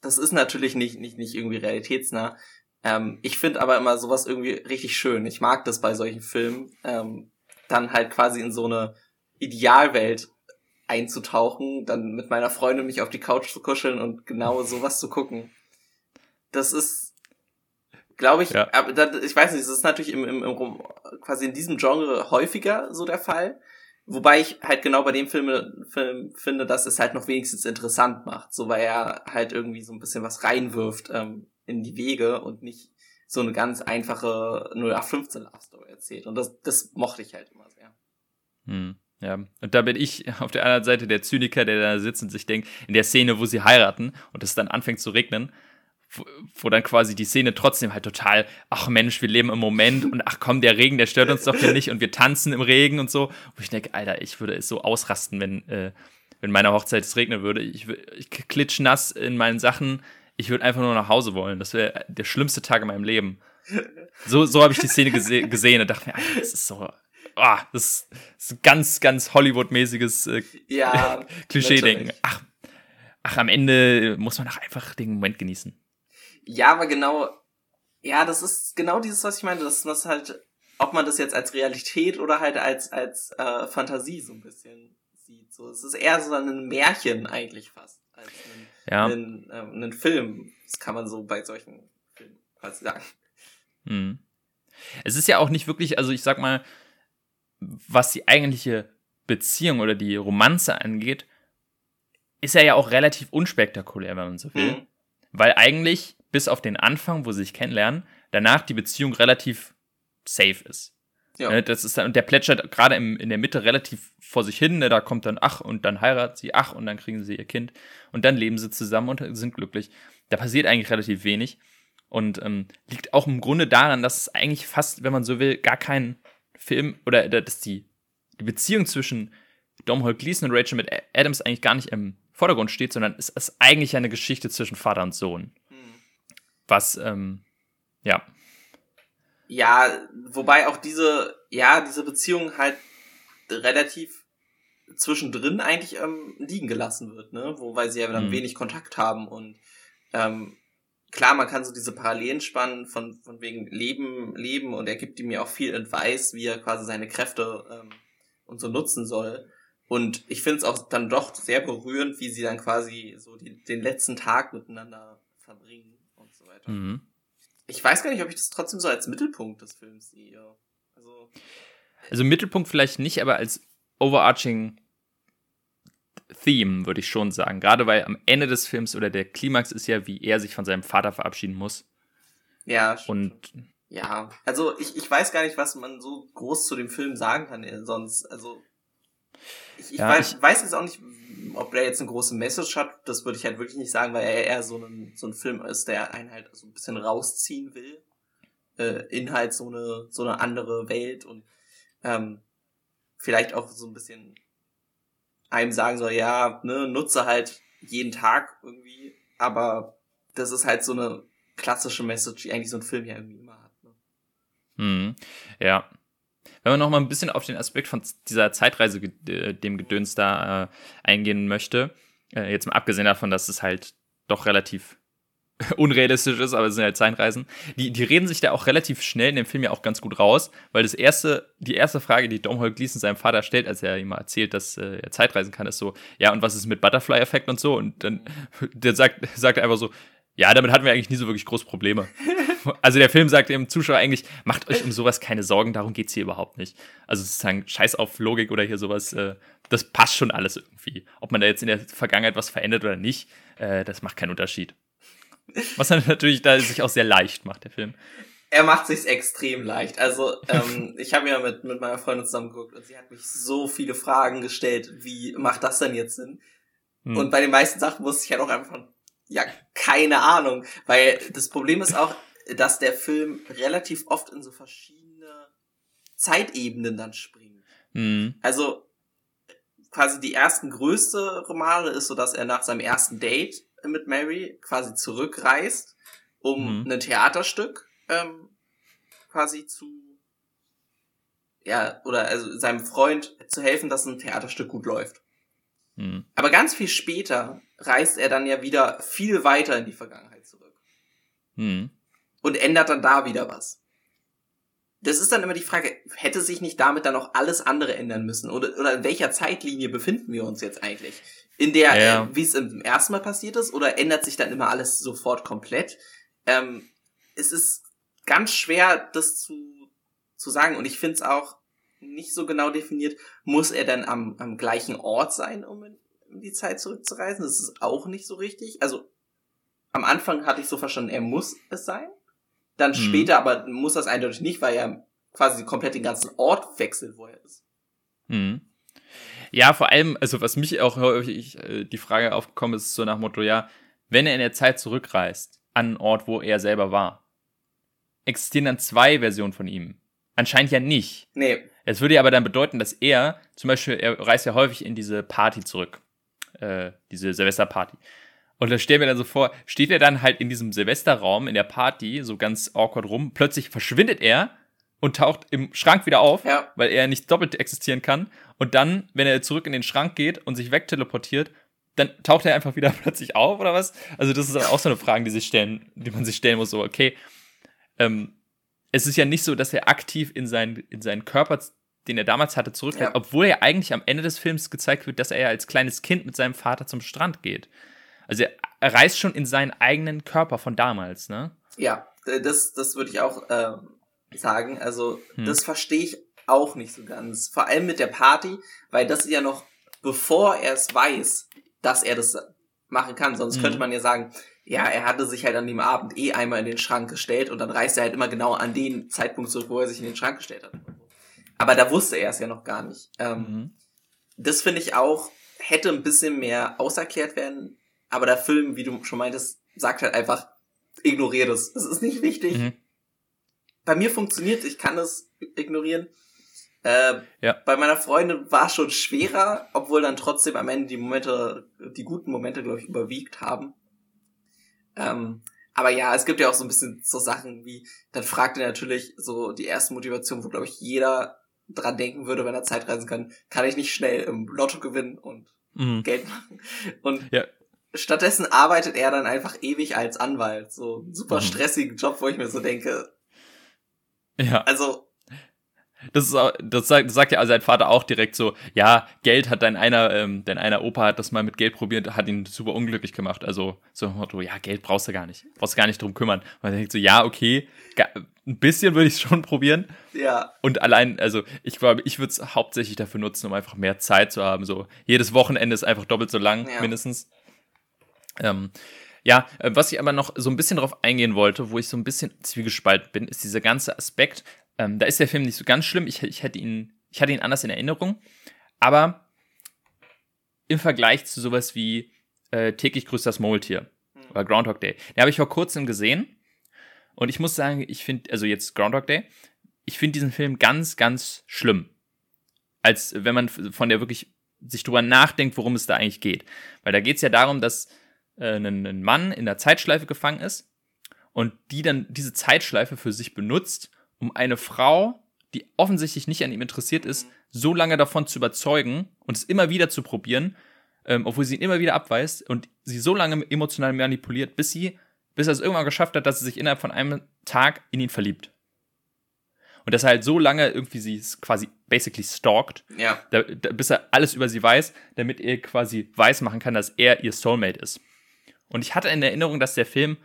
das ist natürlich nicht, nicht, nicht irgendwie realitätsnah. Ähm, ich finde aber immer sowas irgendwie richtig schön. Ich mag das bei solchen Filmen, ähm, dann halt quasi in so eine Idealwelt einzutauchen, dann mit meiner Freundin mich auf die Couch zu kuscheln und genau sowas zu gucken. Das ist, glaube ich, ja. aber das, ich weiß nicht, das ist natürlich im, im, im, quasi in diesem Genre häufiger so der Fall. Wobei ich halt genau bei dem Film, Film finde, dass es halt noch wenigstens interessant macht, so weil er halt irgendwie so ein bisschen was reinwirft ähm, in die Wege und nicht so eine ganz einfache 0815 Love Story erzählt. Und das, das mochte ich halt immer sehr. Hm. Ja, und da bin ich auf der anderen Seite der Zyniker, der da sitzt und sich denkt, in der Szene, wo sie heiraten und es dann anfängt zu regnen, wo, wo, dann quasi die Szene trotzdem halt total, ach Mensch, wir leben im Moment und ach komm, der Regen, der stört uns doch hier nicht und wir tanzen im Regen und so. Wo ich denke, Alter, ich würde es so ausrasten, wenn, äh, wenn meine Hochzeit es regnen würde. Ich, ich klitschnass in meinen Sachen. Ich würde einfach nur nach Hause wollen. Das wäre der schlimmste Tag in meinem Leben. So, so habe ich die Szene gese gesehen und dachte mir, Alter, das ist so, oh, das ist ein ganz, ganz Hollywood-mäßiges äh, ja, Klischee-Denken. Ach, ach, am Ende muss man auch einfach den Moment genießen. Ja, aber genau, ja, das ist genau dieses, was ich meine, dass man halt, ob man das jetzt als Realität oder halt als, als äh, Fantasie so ein bisschen sieht. So, es ist eher so ein Märchen eigentlich fast, als ein, ja. ein, ähm, ein Film. Das kann man so bei solchen Filmen quasi sagen. Mhm. Es ist ja auch nicht wirklich, also ich sag mal, was die eigentliche Beziehung oder die Romanze angeht, ist er ja auch relativ unspektakulär, wenn man so will. Mhm. Weil eigentlich, bis auf den Anfang, wo sie sich kennenlernen, danach die Beziehung relativ safe ist. Ja. Ne, das ist dann, und der plätschert gerade in der Mitte relativ vor sich hin, ne, da kommt dann ach und dann heiratet sie, ach und dann kriegen sie ihr Kind und dann leben sie zusammen und sind glücklich. Da passiert eigentlich relativ wenig und ähm, liegt auch im Grunde daran, dass es eigentlich fast, wenn man so will, gar kein Film oder dass die, die Beziehung zwischen Domhnall Gleeson und Rachel Adams eigentlich gar nicht im Vordergrund steht, sondern es ist eigentlich eine Geschichte zwischen Vater und Sohn. Was, ähm, ja. Ja, wobei auch diese, ja, diese Beziehung halt relativ zwischendrin eigentlich ähm, liegen gelassen wird, ne? Wobei sie ja dann hm. wenig Kontakt haben und ähm, klar, man kann so diese Parallelen spannen von, von wegen Leben, Leben und er gibt ihm ja auch viel Advice, wie er quasi seine Kräfte ähm, und so nutzen soll. Und ich finde es auch dann doch sehr berührend, wie sie dann quasi so die, den letzten Tag miteinander verbringen weiter. Mhm. Ich weiß gar nicht, ob ich das trotzdem so als Mittelpunkt des Films sehe. Also, also Mittelpunkt vielleicht nicht, aber als overarching Theme, würde ich schon sagen. Gerade weil am Ende des Films oder der Klimax ist ja, wie er sich von seinem Vater verabschieden muss. Ja. Und ja, also ich, ich weiß gar nicht, was man so groß zu dem Film sagen kann, äh, sonst, also ich, ich, ja, weiß, ich weiß jetzt auch nicht, ob der jetzt eine große Message hat, das würde ich halt wirklich nicht sagen, weil er eher so ein, so ein Film ist, der einen halt so ein bisschen rausziehen will. Äh, in halt so eine, so eine andere Welt und ähm, vielleicht auch so ein bisschen einem sagen soll, ja, ne, nutze halt jeden Tag irgendwie, aber das ist halt so eine klassische Message, die eigentlich so ein Film ja irgendwie immer hat. Ne? Hm, ja. Wenn man noch mal ein bisschen auf den Aspekt von dieser Zeitreise, äh, dem Gedöns da äh, eingehen möchte, äh, jetzt mal abgesehen davon, dass es halt doch relativ unrealistisch ist, aber es sind halt Zeitreisen. Die, die reden sich da auch relativ schnell in dem Film ja auch ganz gut raus, weil das erste, die erste Frage, die Domhnall Gleeson seinem Vater stellt, als er ihm erzählt, dass äh, er Zeitreisen kann, ist so, ja, und was ist mit Butterfly-Effekt und so? Und dann der sagt, sagt er einfach so, ja, damit hatten wir eigentlich nie so wirklich große Probleme. also der Film sagt dem Zuschauer eigentlich, macht euch um sowas keine Sorgen, darum geht's hier überhaupt nicht. Also sozusagen, scheiß auf Logik oder hier sowas, äh, das passt schon alles irgendwie. Ob man da jetzt in der Vergangenheit was verändert oder nicht, äh, das macht keinen Unterschied. Was er natürlich da sich auch sehr leicht macht, der Film. Er macht sich's extrem leicht. Also, ähm, ich habe ja mit, mit meiner Freundin zusammen geguckt und sie hat mich so viele Fragen gestellt, wie macht das denn jetzt Sinn? Hm. Und bei den meisten Sachen wusste ich halt auch einfach, ja, keine Ahnung. Weil das Problem ist auch, dass der Film relativ oft in so verschiedene Zeitebenen dann springt. Hm. Also, quasi die ersten größte Romane ist so, dass er nach seinem ersten Date mit Mary quasi zurückreist, um mhm. ein Theaterstück ähm, quasi zu ja, oder also seinem Freund zu helfen, dass ein Theaterstück gut läuft. Mhm. Aber ganz viel später reist er dann ja wieder viel weiter in die Vergangenheit zurück. Mhm. Und ändert dann da wieder was das ist dann immer die Frage, hätte sich nicht damit dann auch alles andere ändern müssen? Oder, oder in welcher Zeitlinie befinden wir uns jetzt eigentlich? In der, ja. äh, wie es im ersten Mal passiert ist, oder ändert sich dann immer alles sofort komplett? Ähm, es ist ganz schwer, das zu, zu sagen. Und ich finde es auch nicht so genau definiert, muss er dann am, am gleichen Ort sein, um in, in die Zeit zurückzureisen? Das ist auch nicht so richtig. Also am Anfang hatte ich so verstanden, er muss es sein. Dann mhm. später aber muss das eindeutig nicht, weil er quasi komplett den ganzen Ort wechselt, wo er ist. Mhm. Ja, vor allem, also was mich auch häufig äh, die Frage aufgekommen ist, so nach Motto, ja, wenn er in der Zeit zurückreist, an einen Ort, wo er selber war, existieren dann zwei Versionen von ihm. Anscheinend ja nicht. Nee. Es würde ja aber dann bedeuten, dass er, zum Beispiel, er reist ja häufig in diese Party zurück. Äh, diese Silvesterparty. Und da stellen wir dann so vor, steht er dann halt in diesem Silvesterraum, in der Party, so ganz awkward rum, plötzlich verschwindet er und taucht im Schrank wieder auf, Ja. weil er nicht doppelt existieren kann. Und dann, wenn er zurück in den Schrank geht und sich wegteleportiert, dann taucht er einfach wieder plötzlich auf oder was? Also das ist dann auch so eine Frage, die sich stellen, die man sich stellen muss. So, okay, ähm, es ist ja nicht so, dass er aktiv in seinen, in seinen Körper, den er damals hatte, zurückkehrt, Ja. obwohl er eigentlich am Ende des Films gezeigt wird, dass er ja als kleines Kind mit seinem Vater zum Strand geht. Also er, er reist schon in seinen eigenen Körper von damals, ne? Ja, äh, das, das würde ich auch ähm, sagen. Also, Hm. das verstehe ich auch nicht so ganz. Vor allem mit der Party, weil das ist ja noch, bevor er es weiß, dass er das machen kann. Sonst Mhm. könnte man ja sagen, ja, er hatte sich halt an dem Abend eh einmal in den Schrank gestellt und dann reist er halt immer genau an den Zeitpunkt zurück, wo er sich in den Schrank gestellt hat. Aber da wusste er es ja noch gar nicht. Ähm, Mhm. das finde ich auch, hätte ein bisschen mehr auserklärt werden. Aber der Film, wie du schon meintest, sagt halt einfach, ignoriere das. Das ist nicht wichtig. Mhm. Bei mir funktioniert, ich kann es ignorieren. Äh, Ja. Bei meiner Freundin war es schon schwerer, obwohl dann trotzdem am Ende die Momente, die guten Momente, glaube ich, überwiegt haben. Ähm, aber ja, es gibt ja auch so ein bisschen so Sachen wie, dann fragt er natürlich so die erste Motivation, wo, glaube ich, jeder dran denken würde, wenn er Zeitreisen kann, kann ich nicht schnell im Lotto gewinnen und Mhm. Geld machen. Und Ja. stattdessen arbeitet er dann einfach ewig als Anwalt. So einen super Mhm. stressigen Job, wo ich mir so denke, Ja. also, Das, ist, auch- das, sagt, das sagt ja sein Vater auch direkt so, ja, Geld hat dein einer, ähm, dein einer Opa hat das mal mit Geld probiert, hat ihn super unglücklich gemacht. Also so ein Motto, ja, Geld brauchst du gar nicht. Brauchst du gar nicht drum kümmern. Man denkt so, ja, okay, ein bisschen würde ich es schon probieren. ja, Und allein, also ich glaube, ich würde es hauptsächlich dafür nutzen, um einfach mehr Zeit zu haben. So jedes Wochenende ist einfach doppelt so lang, Ja. mindestens. Ähm, ja, äh, was ich aber noch so ein bisschen drauf eingehen wollte, wo ich so ein bisschen zwiegespalten bin, ist dieser ganze Aspekt. Ähm, da ist der Film nicht so ganz schlimm. Ich, ich hätte ihn, ich hatte ihn anders in Erinnerung, aber im Vergleich zu sowas wie äh, täglich grüßt das Maultier oder Groundhog Day, den habe ich vor kurzem gesehen und ich muss sagen, ich finde, also jetzt Groundhog Day, ich finde diesen Film ganz, ganz schlimm. Als wenn man von der wirklich sich drüber nachdenkt, worum es da eigentlich geht. Weil da geht es ja darum, dass äh, ein, ein Mann in der Zeitschleife gefangen ist und die dann diese Zeitschleife für sich benutzt, um eine Frau, die offensichtlich nicht an ihm interessiert ist, so lange davon zu überzeugen und es immer wieder zu probieren, ähm, obwohl sie ihn immer wieder abweist und sie so lange emotional manipuliert, bis sie, bis er es irgendwann geschafft hat, dass sie sich innerhalb von einem Tag in ihn verliebt. Und dass er halt so lange irgendwie sie quasi basically stalkt, ja, da, da, bis er alles über sie weiß, damit er quasi weiß machen kann, dass er ihr Soulmate ist. Und ich hatte in Erinnerung, dass der Film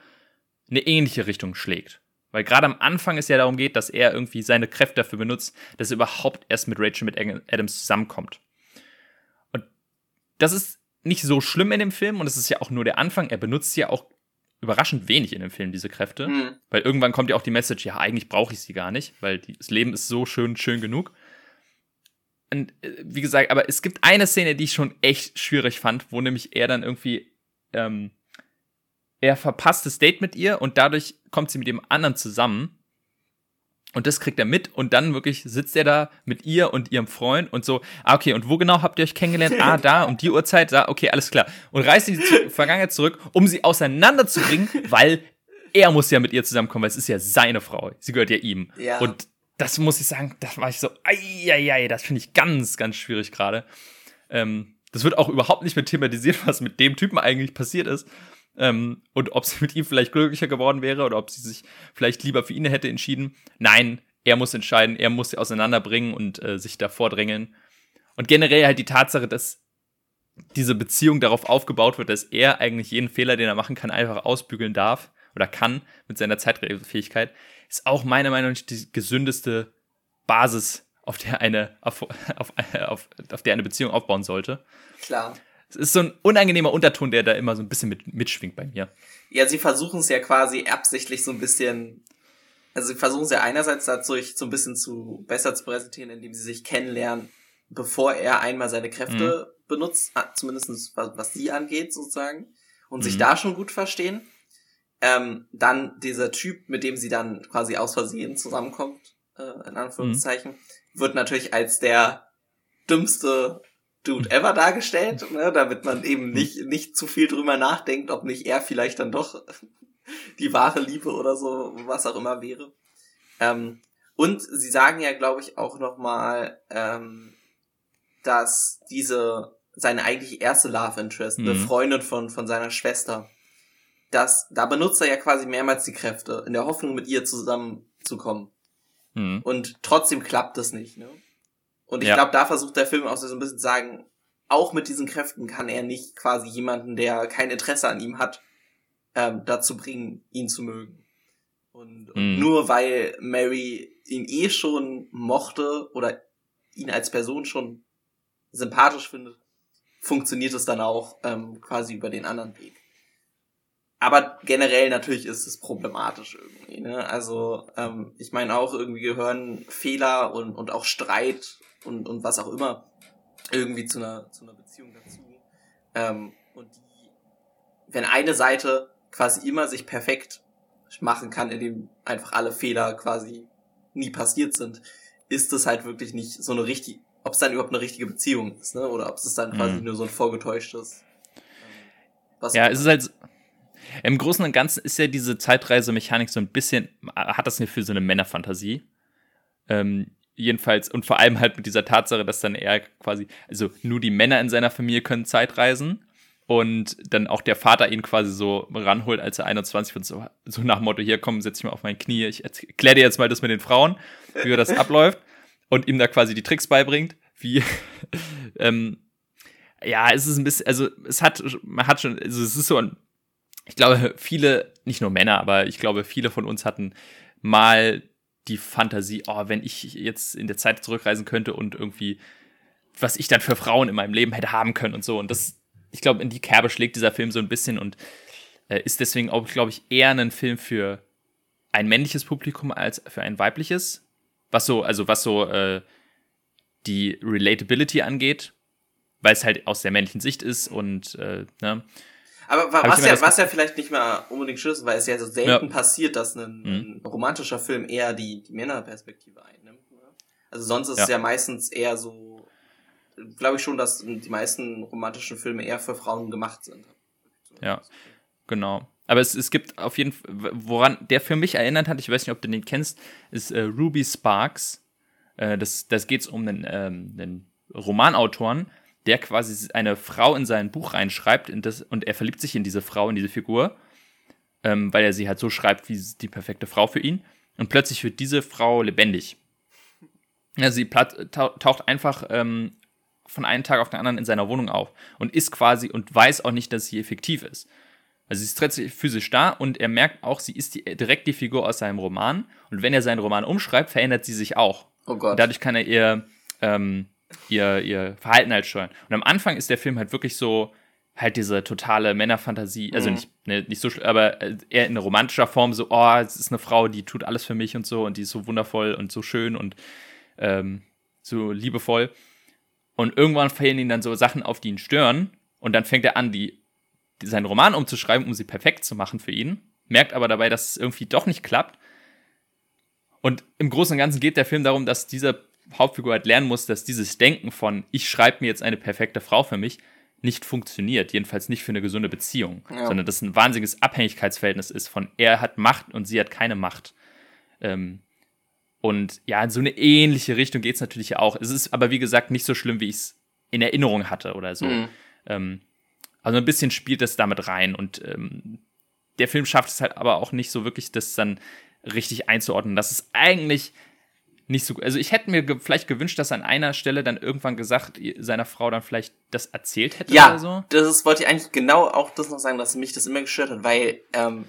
eine ähnliche Richtung schlägt. Weil gerade am Anfang es ja darum geht, dass er irgendwie seine Kräfte dafür benutzt, dass er überhaupt erst mit Rachel mit Adams zusammenkommt. Und das ist nicht so schlimm in dem Film und es ist ja auch nur der Anfang. Er benutzt ja auch überraschend wenig in dem Film diese Kräfte. hm, Weil irgendwann kommt ja auch die Message, ja, eigentlich brauche ich sie gar nicht, weil die, das Leben ist so schön, schön genug. Und äh, wie gesagt, aber es gibt eine Szene, die ich schon echt schwierig fand, wo nämlich er dann irgendwie, ähm, er verpasst das Date mit ihr und dadurch kommt sie mit dem anderen zusammen. Und das kriegt er mit und dann wirklich sitzt er da mit ihr und ihrem Freund und so, ah, okay, und wo genau habt ihr euch kennengelernt? Ah, da, um die Uhrzeit, da, okay, alles klar. Und reißt die Vergangenheit zurück, um sie auseinanderzubringen, weil er muss ja mit ihr zusammenkommen, weil es ist ja seine Frau. Sie gehört ja ihm. Ja. Und das muss ich sagen, da war ich so, ei, das finde ich ganz, ganz schwierig gerade. Ähm, das wird auch überhaupt nicht mehr thematisiert, was mit dem Typen eigentlich passiert ist. Ähm, und ob sie mit ihm vielleicht glücklicher geworden wäre oder ob sie sich vielleicht lieber für ihn hätte entschieden. Nein, er muss entscheiden, er muss sie auseinanderbringen und äh, sich davor drängeln. Und generell halt die Tatsache, dass diese Beziehung darauf aufgebaut wird, dass er eigentlich jeden Fehler, den er machen kann, einfach ausbügeln darf oder kann mit seiner Zeitfähigkeit, ist auch meiner Meinung nach die gesündeste Basis, auf der eine, auf, auf, auf, auf der eine Beziehung aufbauen sollte. klar. Es ist so ein unangenehmer Unterton, der da immer so ein bisschen mit, mitschwingt bei mir. Ja, sie versuchen es ja quasi absichtlich so ein bisschen, also sie versuchen es ja einerseits dadurch so ein bisschen zu besser zu präsentieren, indem sie sich kennenlernen bevor er einmal seine Kräfte mhm. benutzt, zumindest was, was sie angeht sozusagen, und mhm. sich da schon gut verstehen. Ähm, dann dieser Typ, mit dem sie dann quasi aus Versehen zusammenkommt, äh, in Anführungszeichen, mhm. wird natürlich als der dümmste Dude ever dargestellt, ne, damit man eben nicht, nicht zu viel drüber nachdenkt, ob nicht er vielleicht dann doch die wahre Liebe oder so, was auch immer wäre. Ähm, und sie sagen ja, glaube ich, auch nochmal, ähm, dass diese, seine eigentlich erste Love Interest, mhm. eine Freundin von, von seiner Schwester, dass, da benutzt er ja quasi mehrmals die Kräfte, in der Hoffnung, mit ihr zusammenzukommen. Mhm. Und trotzdem klappt das nicht, ne? Und ich ja. glaube, da versucht der Film auch so ein bisschen zu sagen, auch mit diesen Kräften kann er nicht quasi jemanden, der kein Interesse an ihm hat, ähm, dazu bringen, ihn zu mögen. Und, und mm. nur weil Mary ihn eh schon mochte oder ihn als Person schon sympathisch findet, funktioniert es dann auch ähm, quasi über den anderen Weg. Aber generell natürlich ist es problematisch irgendwie. Ne? Also ähm, ich meine auch irgendwie gehören Fehler und, und auch Streit und, und was auch immer irgendwie zu einer, zu einer Beziehung dazu. Ähm, und die, wenn eine Seite quasi immer sich perfekt machen kann, indem einfach alle Fehler quasi nie passiert sind, ist es halt wirklich nicht so eine richtige, ob es dann überhaupt eine richtige Beziehung ist, ne? Oder ob es dann quasi mhm. nur so ein vorgetäuschtes. Ähm, ja, es ist halt. Im Großen und Ganzen ist ja diese Zeitreisemechanik so ein bisschen, hat das für so eine Männerfantasie. Ähm, jedenfalls, und vor allem halt mit dieser Tatsache, dass dann er quasi, also nur die Männer in seiner Familie können Zeitreisen und dann auch der Vater ihn quasi so ranholt, als er 21 wird, so, so nach dem Motto, hier komm, setz dich mal auf mein Knie, ich erkläre dir jetzt mal das mit den Frauen, wie das abläuft und ihm da quasi die Tricks beibringt, wie, ähm, ja, es ist ein bisschen, also es hat, man hat schon, also es ist so ein, ich glaube, viele, nicht nur Männer, aber ich glaube, viele von uns hatten mal die Fantasie, oh, wenn ich jetzt in der Zeit zurückreisen könnte und irgendwie, was ich dann für Frauen in meinem Leben hätte haben können und so. Und das, ich glaube, in die Kerbe schlägt dieser Film so ein bisschen und äh, ist deswegen auch, glaube ich, eher ein Film für ein männliches Publikum als für ein weibliches. Was so, also was so äh, die Relatability angeht, weil es halt aus der männlichen Sicht ist und äh, ne, aber was ja, was ja vielleicht nicht mehr unbedingt schön ist, weil es ja so selten ja. passiert, dass ein, mhm. Romantischer Film eher die, die Männerperspektive einnimmt. Ne? Also sonst ist ja. es ja meistens eher so, glaube ich schon, dass die meisten romantischen Filme eher für Frauen gemacht sind. Ja, genau. Aber es, es gibt auf jeden Fall, woran der für mich erinnert hat, ich weiß nicht, ob du den kennst, ist äh, Ruby Sparks. Äh, das das geht um einen, ähm, einen Romanautoren, der quasi eine Frau in sein Buch reinschreibt das, und er verliebt sich in diese Frau, in diese Figur, ähm, weil er sie halt so schreibt wie die perfekte Frau für ihn. Und plötzlich wird diese Frau lebendig. Ja, sie taucht einfach ähm, von einem Tag auf den anderen in seiner Wohnung auf und ist quasi und weiß auch nicht, dass sie effektiv ist. Also sie ist trotzdem physisch da und er merkt auch, sie ist die, direkt die Figur aus seinem Roman. Und wenn er seinen Roman umschreibt, verändert sie sich auch. Oh Gott. Und dadurch kann er ihr ähm, ihr, ihr Verhalten halt steuern. Und am Anfang ist der Film halt wirklich so, halt diese totale Männerfantasie, also mhm. nicht, ne, nicht so, aber äh, eher in romantischer Form, so, oh, es ist eine Frau, die tut alles für mich und so und die ist so wundervoll und so schön und ähm, so liebevoll. Und irgendwann fehlen ihm dann so Sachen auf, die ihn stören und dann fängt er an, die, die, seinen Roman umzuschreiben, um sie perfekt zu machen für ihn, merkt aber dabei, dass es irgendwie doch nicht klappt. Und im Großen und Ganzen geht der Film darum, dass dieser Hauptfigur halt lernen muss, dass dieses Denken von, ich schreibe mir jetzt eine perfekte Frau für mich, nicht funktioniert. Jedenfalls nicht für eine gesunde Beziehung. Ja. Sondern dass ein wahnsinniges Abhängigkeitsverhältnis ist von, er hat Macht und sie hat keine Macht. Ähm, und ja, in so eine ähnliche Richtung geht es natürlich auch. Es ist aber, wie gesagt, nicht so schlimm, wie ich es in Erinnerung hatte oder so. Mhm. Ähm, also ein bisschen spielt das damit rein und ähm, der Film schafft es halt aber auch nicht so wirklich, das dann richtig einzuordnen. Das ist eigentlich nicht so. Also ich hätte mir ge vielleicht gewünscht, dass an einer Stelle dann irgendwann gesagt, seiner Frau dann vielleicht das erzählt hätte ja, oder so. Das ist, wollte ich eigentlich genau auch das noch sagen, dass mich das immer gestört hat, weil ähm,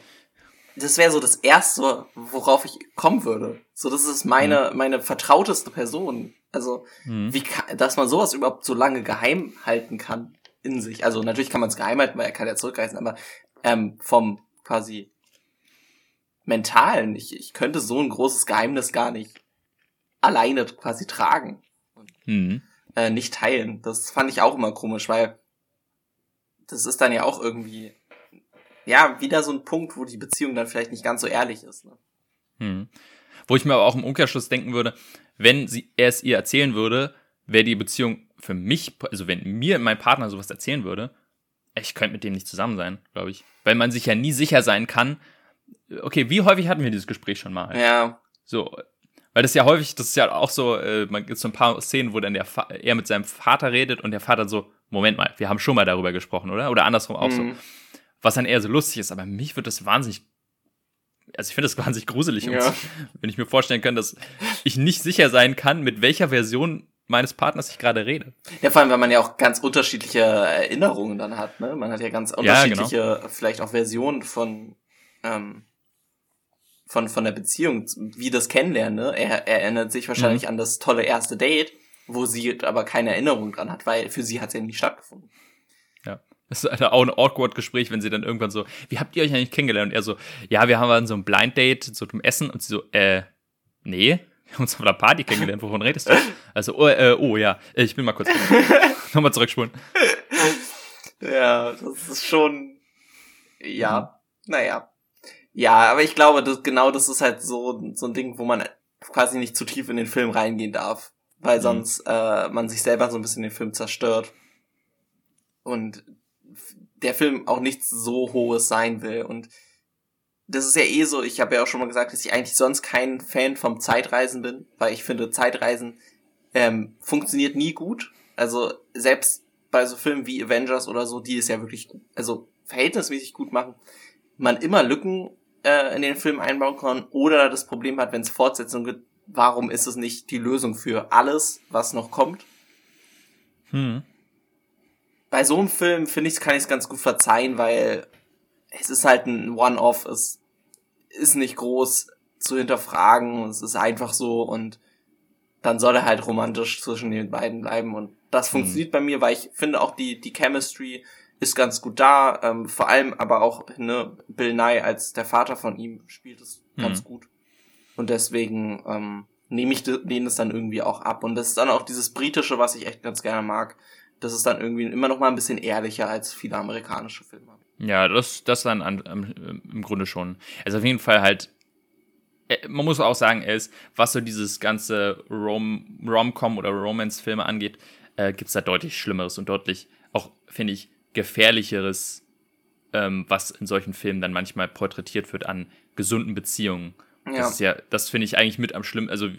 das wäre so das Erste, worauf ich kommen würde. So, das ist meine, mhm. meine vertrauteste Person. Also, mhm. wie kann, dass man sowas überhaupt so lange geheim halten kann in sich. Also natürlich kann man es geheim halten, weil er kann ja zurückreisen, aber ähm, vom quasi mentalen, ich, ich könnte so ein großes Geheimnis gar nicht alleine quasi tragen. Und, mhm. äh, nicht teilen. Das fand ich auch immer komisch, weil das ist dann ja auch irgendwie, ja, wieder so ein Punkt, wo die Beziehung dann vielleicht nicht ganz so ehrlich ist. Ne? Hm. Wo ich mir aber auch im Umkehrschluss denken würde, wenn sie, er es ihr erzählen würde, wäre die Beziehung für mich, also wenn mir mein Partner sowas erzählen würde, ich könnte mit dem nicht zusammen sein, glaube ich. Weil man sich ja nie sicher sein kann. Okay, wie häufig hatten wir dieses Gespräch schon mal? Ja. So, weil das ja häufig, das ist ja auch so, äh, man gibt so ein paar Szenen, wo dann der Fa er mit seinem Vater redet und der Vater so, Moment mal, wir haben schon mal darüber gesprochen, oder? Oder andersrum auch mhm. so. Was dann eher so lustig ist, aber mich wird das wahnsinnig also ich finde das wahnsinnig gruselig, ja. wenn ich mir vorstellen kann, dass ich nicht sicher sein kann, mit welcher Version meines Partners ich gerade rede. Ja, vor allem, weil man ja auch ganz unterschiedliche Erinnerungen dann hat, ne? Man hat ja ganz unterschiedliche, ja, genau. vielleicht auch Versionen von, ähm, von, von der Beziehung, wie das Kennenlernen, ne? Er, er erinnert sich wahrscheinlich mhm. an das tolle erste Date, wo sie aber keine Erinnerung dran hat, weil für sie hat es ja nicht stattgefunden. Das ist auch ein awkward Gespräch, wenn sie dann irgendwann so, wie habt ihr euch eigentlich kennengelernt? Und er so, ja, wir haben dann so ein Blind Date, so zum Essen. Und sie so, äh, nee, wir haben uns auf einer Party kennengelernt. Wovon redest du? Also, oh, äh, oh ja, ich bin mal kurz. Nochmal zurückspulen. Ja, das ist schon, ja, mhm. naja. Ja, aber ich glaube, das, genau das ist halt so, so ein Ding, wo man quasi nicht zu tief in den Film reingehen darf. Weil mhm. sonst äh, man sich selber so ein bisschen den Film zerstört. Und der Film auch nichts so Hohes sein will. Und das ist ja eh so, ich habe ja auch schon mal gesagt, dass ich eigentlich sonst kein Fan vom Zeitreisen bin, weil ich finde, Zeitreisen ähm, funktioniert nie gut. Also selbst bei so Filmen wie Avengers oder so, die es ja wirklich, also verhältnismäßig gut machen, man immer Lücken äh, in den Film einbauen kann oder das Problem hat, wenn es Fortsetzungen gibt, warum ist es nicht die Lösung für alles, was noch kommt? Hm bei so einem Film finde ich, kann ich es ganz gut verzeihen, weil es ist halt ein One-Off, es ist nicht groß zu hinterfragen, es ist einfach so und dann soll er halt romantisch zwischen den beiden bleiben und das mhm. funktioniert bei mir, weil ich finde auch die, die Chemistry ist ganz gut da, ähm, vor allem aber auch ne, Bill Nye als der Vater von ihm spielt es mhm. ganz gut und deswegen ähm, nehme ich denen es dann irgendwie auch ab und das ist dann auch dieses britische, was ich echt ganz gerne mag, das ist dann irgendwie immer noch mal ein bisschen ehrlicher als viele amerikanische Filme. Ja, das, das dann an, an, im Grunde schon. Also auf jeden Fall halt, äh, man muss auch sagen, er ist, was so dieses ganze Rom, Rom-Com oder Romance-Filme angeht, äh, gibt es da deutlich Schlimmeres und deutlich auch, finde ich, gefährlicheres, ähm, was in solchen Filmen dann manchmal porträtiert wird an gesunden Beziehungen. Ja. Das ist ja, das finde ich eigentlich mit am schlimmsten, also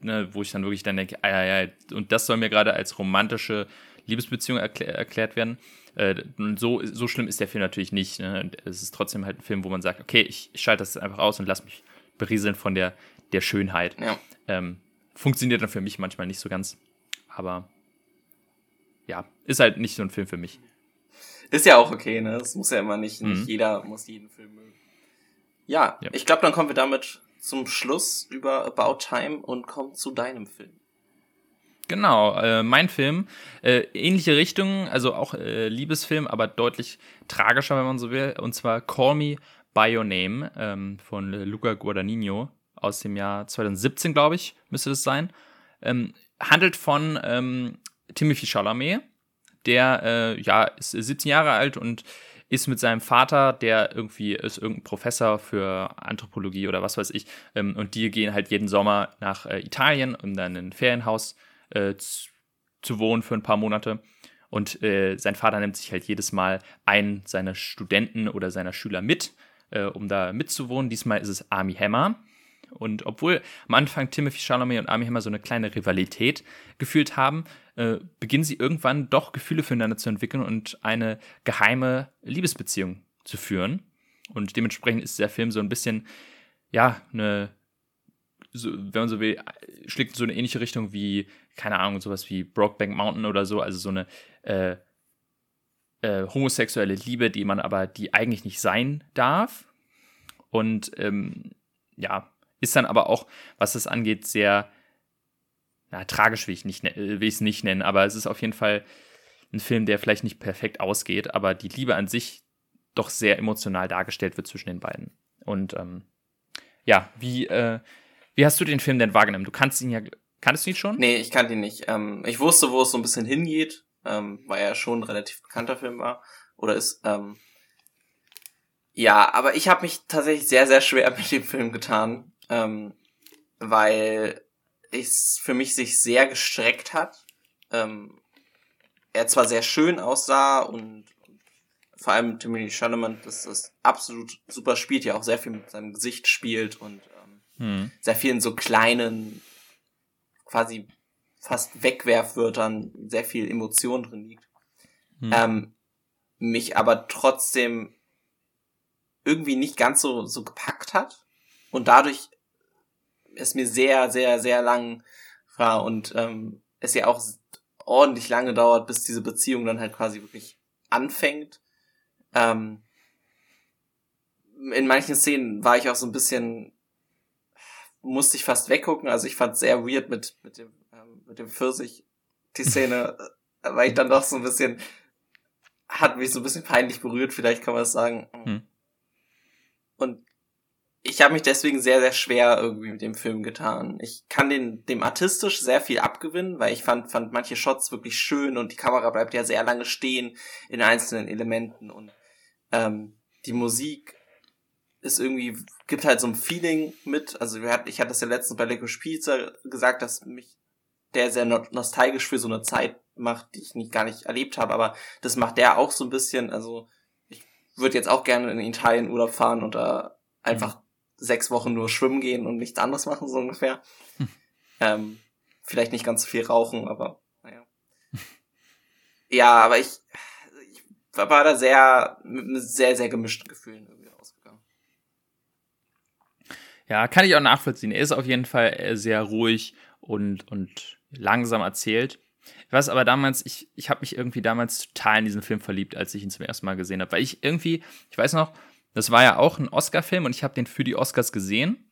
ne, wo ich dann wirklich dann denke, ah, ja, ja, und das soll mir gerade als romantische Liebesbeziehung erklär, erklärt werden. Äh, so, so schlimm ist der Film natürlich nicht. Ne? Es ist trotzdem halt ein Film, wo man sagt, okay, ich, ich schalte das einfach aus und lass mich berieseln von der, der Schönheit. Ja. Ähm, funktioniert dann für mich manchmal nicht so ganz. Aber ja, ist halt nicht so ein Film für mich. Ist ja auch okay, ne? Es muss ja immer nicht, nicht mhm. jeder muss jeden Film mögen. Ja, ja. ich glaube, dann kommen wir damit zum Schluss über About Time und kommen zu deinem Film. Genau, äh, mein Film. Äh, ähnliche Richtung, also auch äh, Liebesfilm, aber deutlich tragischer, wenn man so will. Und zwar Call Me By Your Name ähm, von Luca Guadagnino aus dem Jahr 2017, glaube ich, müsste das sein. Ähm, handelt von ähm, Timothy Chalamet, der äh, ja ist 17 Jahre alt und ist mit seinem Vater, der irgendwie ist irgendein Professor für Anthropologie oder was weiß ich, ähm, und die gehen halt jeden Sommer nach äh, Italien, um dann ein Ferienhaus äh, zu, zu, wohnen für ein paar Monate. Und äh, sein Vater nimmt sich halt jedes Mal einen seiner Studenten oder seiner Schüler mit, äh, um da mitzuwohnen. Diesmal ist es Army Hammer. Und obwohl am Anfang Timothy Chalamet und Army Hammer so eine kleine Rivalität gefühlt haben, äh, beginnen sie irgendwann doch Gefühle füreinander zu entwickeln und eine geheime Liebesbeziehung zu führen. Und dementsprechend ist der Film so ein bisschen, ja, eine so, wenn man so will, schlägt so eine ähnliche Richtung wie, keine Ahnung, sowas wie Brokeback Mountain oder so, also so eine äh, äh, homosexuelle Liebe, die man aber, die eigentlich nicht sein darf. Und ähm, ja, ist dann aber auch, was das angeht, sehr na, tragisch will ich nicht ne, will ich es nicht nennen, aber es ist auf jeden Fall ein Film, der vielleicht nicht perfekt ausgeht, aber die Liebe an sich doch sehr emotional dargestellt wird zwischen den beiden. Und ähm, ja, wie, äh, wie hast du den Film denn wahrgenommen? Du kannst ihn ja Kanntest du ihn schon? Nee, ich kannte ihn nicht. Ähm, ich wusste, wo es so ein bisschen hingeht, ähm, weil er schon ein relativ bekannter Film war. Oder ist. Ähm, ja, aber ich habe mich tatsächlich sehr, sehr schwer mit dem Film getan, ähm, weil es für mich sich sehr gestreckt hat. Ähm, er zwar sehr schön aussah und, vor allem Timothy Chalamet, das das absolut super spielt, ja auch sehr viel mit seinem Gesicht spielt und ähm, hm. sehr viel in so kleinen, quasi fast Wegwerfwörtern, sehr viel Emotion drin liegt. Hm. Ähm, mich aber trotzdem irgendwie nicht ganz so, so gepackt hat und dadurch es mir sehr, sehr, sehr lang war und ähm, es ja auch ordentlich lange dauert, bis diese Beziehung dann halt quasi wirklich anfängt. Ähm, in manchen Szenen war ich auch so ein bisschen, musste ich fast weggucken. Also ich fand sehr weird mit, mit dem, ähm, mit dem Pfirsich die Szene, weil ich dann doch so ein bisschen, hat mich so ein bisschen peinlich berührt, vielleicht kann man es sagen. Hm. Und ich habe mich deswegen sehr, sehr schwer irgendwie mit dem Film getan. Ich kann den, dem artistisch sehr viel abgewinnen, weil ich fand, fand manche Shots wirklich schön und die Kamera bleibt ja sehr lange stehen in einzelnen Elementen und ähm, die Musik ist irgendwie, gibt halt so ein Feeling mit. Also ich hatte das ja letztens bei Lego Spiezer gesagt, dass mich der sehr nostalgisch für so eine Zeit macht, die ich nicht gar nicht erlebt habe, aber das macht der auch so ein bisschen. Also ich würde jetzt auch gerne in Italien Urlaub fahren und da einfach sechs Wochen nur schwimmen gehen und nichts anderes machen, so ungefähr. Hm. Ähm, vielleicht nicht ganz so viel rauchen, aber naja. ja, aber ich, ich war da sehr, mit sehr, sehr gemischten Gefühlen irgendwie rausgegangen. Ja, kann ich auch nachvollziehen. Er ist auf jeden Fall äh, sehr ruhig und, und langsam erzählt. Ich weiß aber damals, ich, ich habe mich irgendwie damals total in diesen Film verliebt, als ich ihn zum ersten Mal gesehen habe. Weil ich irgendwie, ich weiß noch, das war ja auch ein Oscar-Film und ich habe den für die Oscars gesehen.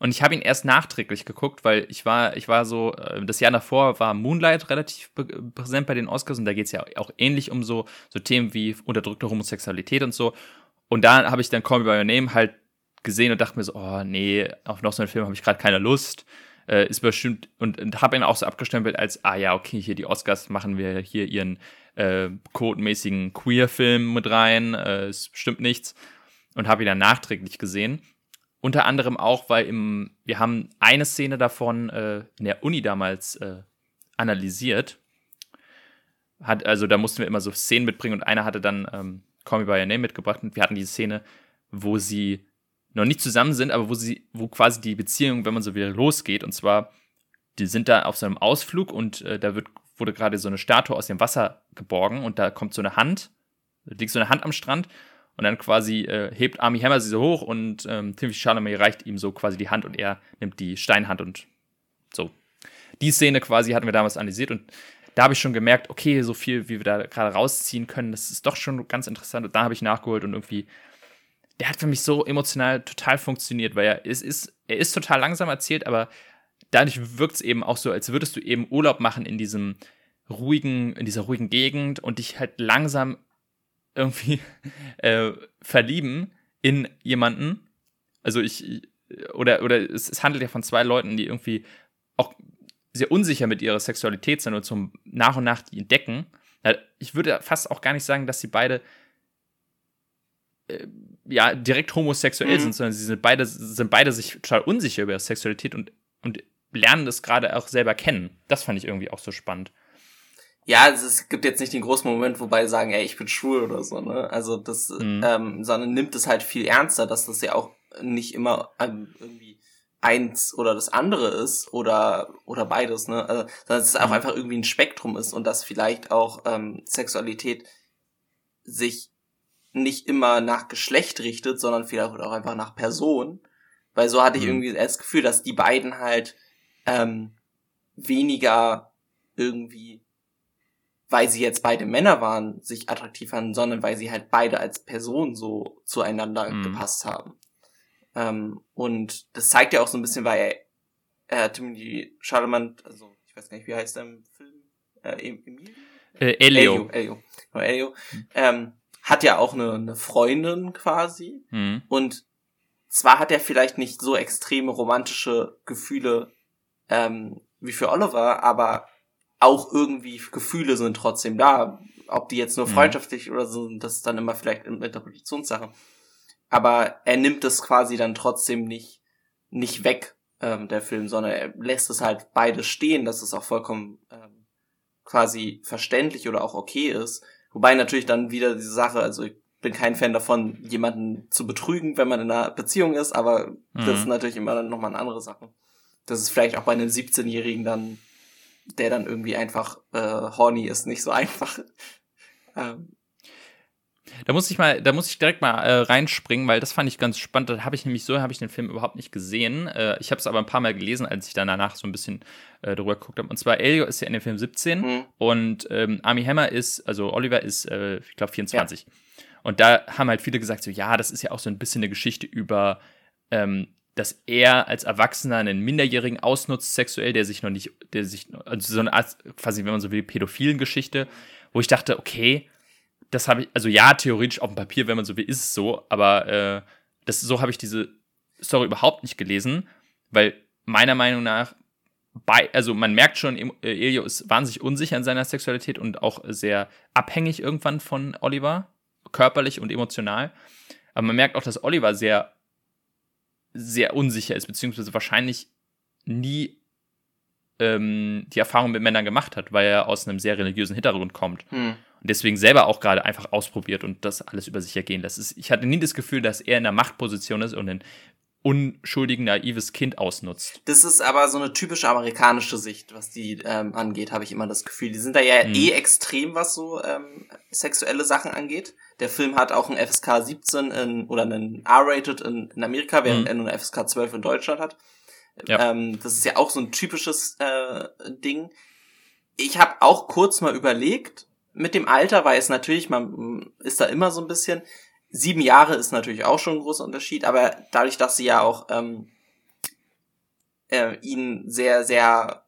Und ich habe ihn erst nachträglich geguckt, weil ich war, ich war so, äh, das Jahr davor war Moonlight relativ präsent bei den Oscars und da geht es ja auch ähnlich um so, so Themen wie unterdrückte Homosexualität und so. Und da habe ich dann Call Me By Your Name halt gesehen und dachte mir so, oh nee, auf noch so einen Film habe ich gerade keine Lust. Äh, ist bestimmt, und, und habe ihn auch so abgestempelt als, ah ja, okay, hier die Oscars machen wir hier ihren äh, codemäßigen Queer-Film mit rein, äh, ist bestimmt nichts. Und habe ihn dann nachträglich gesehen. Unter anderem auch, weil im, wir haben eine Szene davon äh, in der Uni damals äh, analysiert. Hat, also da mussten wir immer so Szenen mitbringen und einer hatte dann ähm, Call Me By Your Name mitgebracht und wir hatten die Szene, wo sie noch nicht zusammen sind, aber wo sie, wo quasi die Beziehung, wenn man so will, losgeht. Und zwar, die sind da auf so einem Ausflug und äh, da wird wurde gerade so eine Statue aus dem Wasser geborgen und da kommt so eine Hand, liegt so eine Hand am Strand und dann quasi äh, hebt Army Hammer sie so hoch und ähm, Timothy Chalamet reicht ihm so quasi die Hand und er nimmt die Steinhand und so. Die Szene quasi hatten wir damals analysiert und da habe ich schon gemerkt, okay, so viel, wie wir da gerade rausziehen können, das ist doch schon ganz interessant. Und da habe ich nachgeholt und irgendwie, der hat für mich so emotional total funktioniert, weil er ist, ist, er ist total langsam erzählt, aber dadurch wirkt es eben auch so, als würdest du eben Urlaub machen in diesem ruhigen, in dieser ruhigen Gegend und dich halt langsam irgendwie äh, verlieben in jemanden. Also ich, oder, oder es, es, handelt ja von zwei Leuten, die irgendwie auch sehr unsicher mit ihrer Sexualität sind und zum nach und nach die entdecken. Ich würde fast auch gar nicht sagen, dass sie beide äh, ja direkt homosexuell mhm. sind, sondern sie sind beide, sind beide sich total unsicher über ihre Sexualität und, und lernen das gerade auch selber kennen. Das fand ich irgendwie auch so spannend. Ja, also es gibt jetzt nicht den großen Moment, wobei sie sagen, ey, ich bin schwul oder so, ne? Also das, mhm. ähm, sondern nimmt es halt viel ernster, dass das ja auch nicht immer ähm, irgendwie eins oder das andere ist oder oder beides, ne? Also dass es auch mhm. einfach irgendwie ein Spektrum ist und dass vielleicht auch ähm, Sexualität sich nicht immer nach Geschlecht richtet, sondern vielleicht auch einfach nach Person. Weil so hatte ich mhm. irgendwie das Gefühl, dass die beiden halt ähm, weniger irgendwie, weil sie jetzt beide Männer waren, sich attraktiv fanden, sondern weil sie halt beide als Person so zueinander mhm. gepasst haben. Ähm, und das zeigt ja auch so ein bisschen, weil äh, Timothy Charlemagne, also ich weiß gar nicht, wie heißt der im Film? Äh, Emil? Äh, Elio. Elio, Elio. Genau, Elio. Mhm. Ähm, hat ja auch eine, eine Freundin quasi. Mhm. Und zwar hat er vielleicht nicht so extreme romantische Gefühle ähm, wie für Oliver, aber auch irgendwie Gefühle sind trotzdem da. Ob die jetzt nur mhm. freundschaftlich mhm. oder so, das ist dann immer vielleicht eine Interpretationssache. Aber er nimmt es quasi dann trotzdem nicht, nicht weg, ähm, der Film, sondern er lässt es halt beide stehen, dass es auch vollkommen ähm, quasi verständlich oder auch okay ist. Wobei natürlich dann wieder diese Sache, also ich bin kein Fan davon, jemanden zu betrügen, wenn man in einer Beziehung ist, aber mhm. das ist natürlich immer nochmal eine andere Sache. Das ist vielleicht auch bei einem 17-Jährigen dann, der dann irgendwie einfach äh, horny ist, nicht so einfach. ähm, da muss ich mal, da muss ich direkt mal äh, reinspringen, weil das fand ich ganz spannend. Da habe ich nämlich so, habe ich den Film überhaupt nicht gesehen. Äh, ich habe es aber ein paar Mal gelesen, als ich dann danach so ein bisschen äh, drüber geguckt habe. Und zwar Elio ist ja in dem Film 17 mhm. und ähm, Army Hammer ist, also Oliver ist, äh, ich glaube 24. Ja. Und da haben halt viele gesagt so, ja, das ist ja auch so ein bisschen eine Geschichte über ähm, dass er als Erwachsener einen Minderjährigen ausnutzt sexuell, der sich noch nicht, der sich, also so eine Art, quasi, wenn man so will, pädophilen Geschichte, wo ich dachte, okay, das habe ich, also ja, theoretisch auf dem Papier, wenn man so will, ist es so, aber äh, das, so habe ich diese Story überhaupt nicht gelesen, weil meiner Meinung nach, bei, also man merkt schon, äh, Elio ist wahnsinnig unsicher in seiner Sexualität und auch sehr abhängig irgendwann von Oliver, körperlich und emotional. Aber man merkt auch, dass Oliver sehr, sehr unsicher ist, beziehungsweise wahrscheinlich nie ähm, die Erfahrung mit Männern gemacht hat, weil er aus einem sehr religiösen Hintergrund kommt. Hm und deswegen selber auch gerade einfach ausprobiert und das alles über sich ergehen lässt. Ich hatte nie das Gefühl, dass er in der Machtposition ist und ein unschuldigen, naives Kind ausnutzt. Das ist aber so eine typische amerikanische Sicht, was die ähm, angeht, habe ich immer das Gefühl. Die sind da ja mhm. eh extrem, was so ähm, sexuelle Sachen angeht. Der Film hat auch einen FSK 17 in, oder einen R-Rated in, in, Amerika, während mhm. er nur einen FSK 12 in Deutschland hat. Ja. Ähm, das ist ja auch so ein typisches äh, Ding. Ich habe auch kurz mal überlegt, mit dem Alter, weil es natürlich, man ist da immer so ein bisschen. Sieben Jahre ist natürlich auch schon ein großer Unterschied, aber dadurch, dass sie ja auch ähm, äh, ihn sehr, sehr,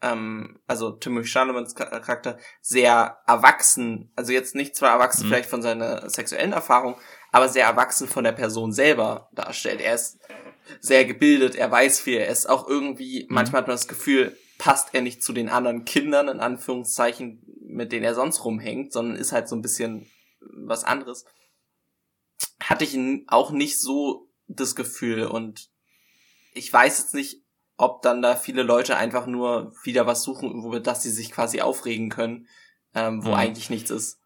ähm, also Timothy Chalamans Charakter sehr erwachsen, also jetzt nicht zwar erwachsen mhm. vielleicht von seiner sexuellen Erfahrung, aber sehr erwachsen von der Person selber darstellt. Er ist sehr gebildet, er weiß viel, er ist auch irgendwie, mhm. manchmal hat man das Gefühl, passt er nicht zu den anderen Kindern, in Anführungszeichen, mit denen er sonst rumhängt, sondern ist halt so ein bisschen was anderes. Hatte ich auch nicht so das Gefühl und ich weiß jetzt nicht, ob dann da viele Leute einfach nur wieder was suchen, wo dass sie sich quasi aufregen können, ähm, wo mhm. eigentlich nichts ist.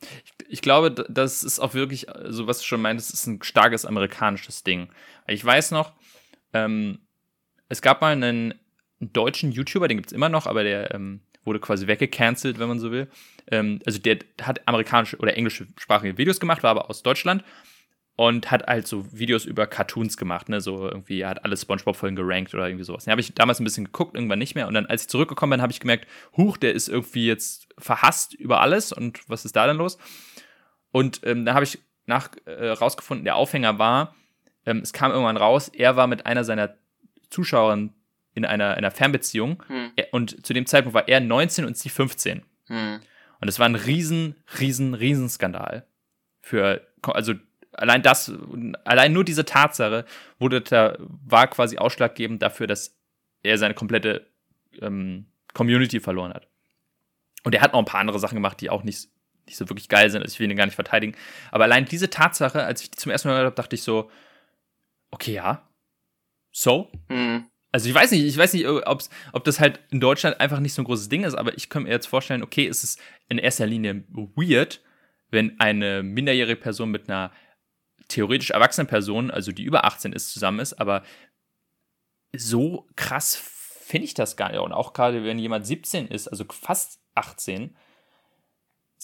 Ich, ich, glaube, das ist auch wirklich, so also was du schon meintest, ist ein starkes amerikanisches Ding. Ich weiß noch, ähm, es gab mal einen deutschen YouTuber, den gibt es immer noch, aber der ähm, wurde quasi weggecancelt, wenn man so will. Ähm, also der hat amerikanische oder englische sprachige Videos gemacht, war aber aus Deutschland und hat halt so Videos über Cartoons gemacht, ne, so irgendwie, er hat alle Spongebob-Folgen gerankt oder irgendwie sowas. Den habe ich damals ein bisschen geguckt, irgendwann nicht mehr. Und dann, als ich zurückgekommen bin, habe ich gemerkt, huch, der ist irgendwie jetzt verhasst über alles und was ist da denn los? Und ähm, da habe ich nach äh, rausgefunden, der Aufhänger war, ähm, es kam irgendwann raus, er war mit einer seiner Zuschauerinnen in einer, einer Fernbeziehung. Hm. Und zu dem Zeitpunkt war er 19 und sie 15. Hm. Und es war ein riesen, riesen, riesen Skandal. Für, also allein das, allein nur diese Tatsache wurde da, war quasi ausschlaggebend dafür, dass er seine komplette ähm, Community verloren hat. Und er hat noch ein paar andere Sachen gemacht, die auch nicht, nicht so wirklich geil sind. Also ich will ihn gar nicht verteidigen. Aber allein diese Tatsache, als ich die zum ersten Mal gehört habe, dachte ich so, okay, ja. So? Mhm. Also ich weiß nicht, ich weiß nicht, ob's, ob das halt in Deutschland einfach nicht so ein großes Ding ist, aber ich könnte mir jetzt vorstellen, okay, es ist in erster Linie weird, wenn eine minderjährige Person mit einer theoretisch erwachsenen Person, also die über 18 ist, zusammen ist, aber so krass finde ich das gar nicht. Und auch gerade wenn jemand 17 ist, also fast 18,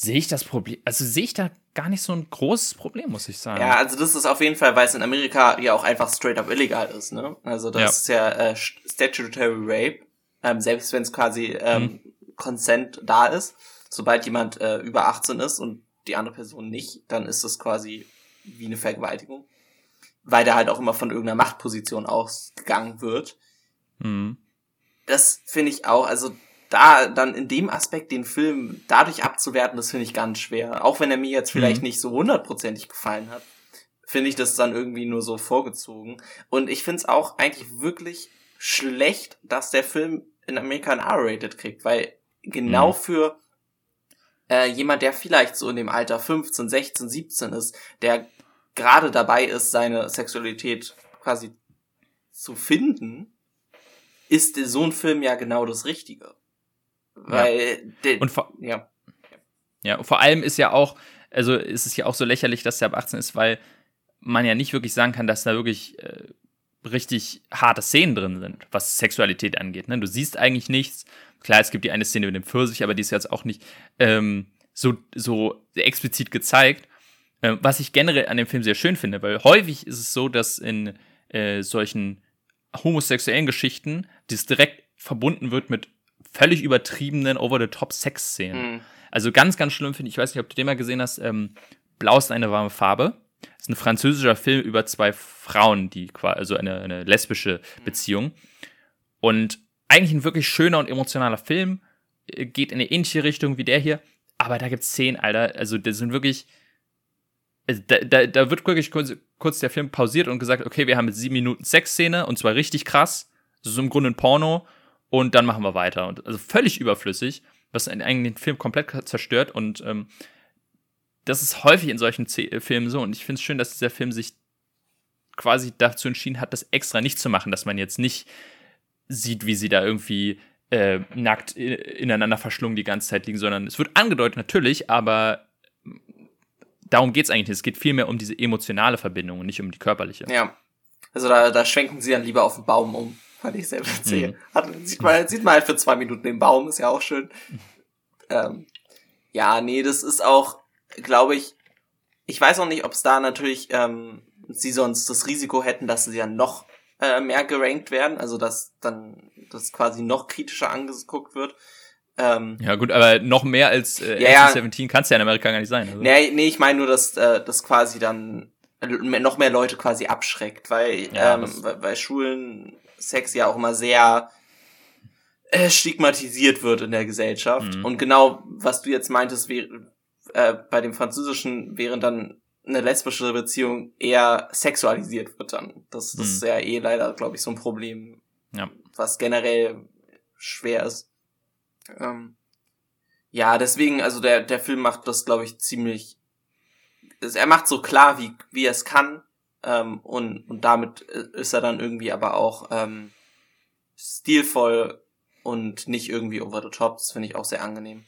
sehe ich das Problem, also sehe ich da gar nicht so ein großes Problem, muss ich sagen. Ja, also das ist auf jeden Fall, weil es in Amerika ja auch einfach straight up illegal ist, ne? Also das ja. ist ja äh, statutory rape, ähm, selbst wenn es quasi ähm, hm. Consent da ist. Sobald jemand äh, über 18 ist und die andere Person nicht, dann ist das quasi wie eine Vergewaltigung. Weil da halt auch immer von irgendeiner Machtposition ausgegangen wird. Mhm. Das finde ich auch, also da dann in dem Aspekt den Film dadurch abzuwerten, das finde ich ganz schwer. Auch wenn er mir jetzt vielleicht mhm. nicht so hundertprozentig gefallen hat, finde ich das dann irgendwie nur so vorgezogen. Und ich finde es auch eigentlich wirklich schlecht, dass der Film in Amerika ein R-Rated kriegt, weil genau mhm. für äh, jemand, der vielleicht so in dem Alter 15, 16, 17 ist, der gerade dabei ist, seine Sexualität quasi zu finden, ist so ein Film ja genau das Richtige. Weil, ja. und vor, ja. Ja, und vor allem ist ja auch, also ist es ja auch so lächerlich, dass der ab 18 ist, weil man ja nicht wirklich sagen kann, dass da wirklich äh, richtig harte Szenen drin sind, was Sexualität angeht. Ne? Du siehst eigentlich nichts. Klar, es gibt die eine Szene mit dem Pfirsich, aber die ist jetzt auch nicht ähm, so, so explizit gezeigt. Äh, was ich generell an dem Film sehr schön finde, weil häufig ist es so, dass in äh, solchen homosexuellen Geschichten das direkt verbunden wird mit völlig übertriebenen Over-the-Top-Sex-Szenen. Mhm. Also ganz, ganz schlimm finde ich, ich weiß nicht, ob du den mal gesehen hast, ähm, Blau ist eine warme Farbe. Das ist ein französischer Film über zwei Frauen, die quasi, also eine, eine lesbische Beziehung. Und eigentlich ein wirklich schöner und emotionaler Film, äh, geht in eine ähnliche Richtung wie der hier, aber da gibt's Szenen, Alter, also das sind wirklich, also da, da, da wird wirklich kurz, kurz der Film pausiert und gesagt, okay, wir haben jetzt sieben Minuten Sexszene und zwar richtig krass, das ist im Grunde ein Porno und dann machen wir weiter. Und also völlig überflüssig, was eigentlich den Film komplett zerstört und ähm, das ist häufig in solchen Z äh, Filmen so. Und ich finde es schön, dass dieser Film sich quasi dazu entschieden hat, das extra nicht zu machen, dass man jetzt nicht sieht, wie sie da irgendwie äh, nackt ineinander verschlungen die ganze Zeit liegen, sondern es wird angedeutet natürlich, aber darum geht es eigentlich nicht. Es geht vielmehr um diese emotionale Verbindung und nicht um die körperliche. Ja. Also da, da schwenken sie dann lieber auf den Baum um, fand ich sehr witzig. Mhm. sieht, man, sieht man halt für zwei Minuten den Baum, ist ja auch schön. Ähm, ja, nee, das ist auch, glaube ich, ich weiß auch nicht, ob es da natürlich ähm, sie sonst das Risiko hätten, dass sie ja noch äh, mehr gerankt werden, also dass dann das quasi noch kritischer angeguckt wird. Ähm, ja gut, aber noch mehr als äh, ja, 17 kann es ja in Amerika gar nicht sein. Also. Nee, nee, ich meine nur, dass äh, das quasi dann noch mehr Leute quasi abschreckt, weil, ja, ähm, weil, weil Schulen Sex ja auch immer sehr äh, stigmatisiert wird in der Gesellschaft. Mhm. Und genau, was du jetzt meintest, wäre äh, bei dem Französischen wären dann eine lesbische Beziehung eher sexualisiert wird dann. Das, das mhm. ist ja eh leider, glaube ich, so ein Problem, ja. was generell schwer ist. Ähm, ja, deswegen, also der, der Film macht das, glaube ich, ziemlich. Er macht so klar, wie, wie er es kann. Ähm, und, und damit ist er dann irgendwie aber auch ähm, stilvoll und nicht irgendwie over the top. Das finde ich auch sehr angenehm.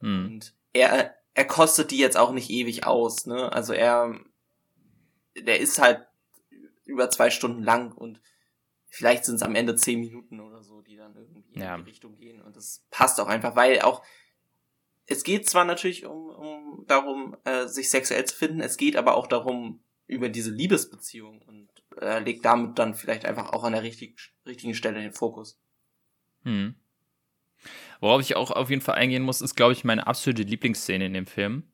Mhm. Und er, er kostet die jetzt auch nicht ewig aus, ne? Also er, der ist halt über zwei Stunden lang und vielleicht sind es am Ende zehn Minuten oder so, die dann irgendwie ja. in die Richtung gehen und das passt auch einfach, weil auch es geht zwar natürlich um, um darum, äh, sich sexuell zu finden, es geht aber auch darum über diese Liebesbeziehung und äh, legt damit dann vielleicht einfach auch an der richtig, richtigen Stelle den Fokus. Hm. Worauf ich auch auf jeden Fall eingehen muss, ist, glaube ich, meine absolute Lieblingsszene in dem Film.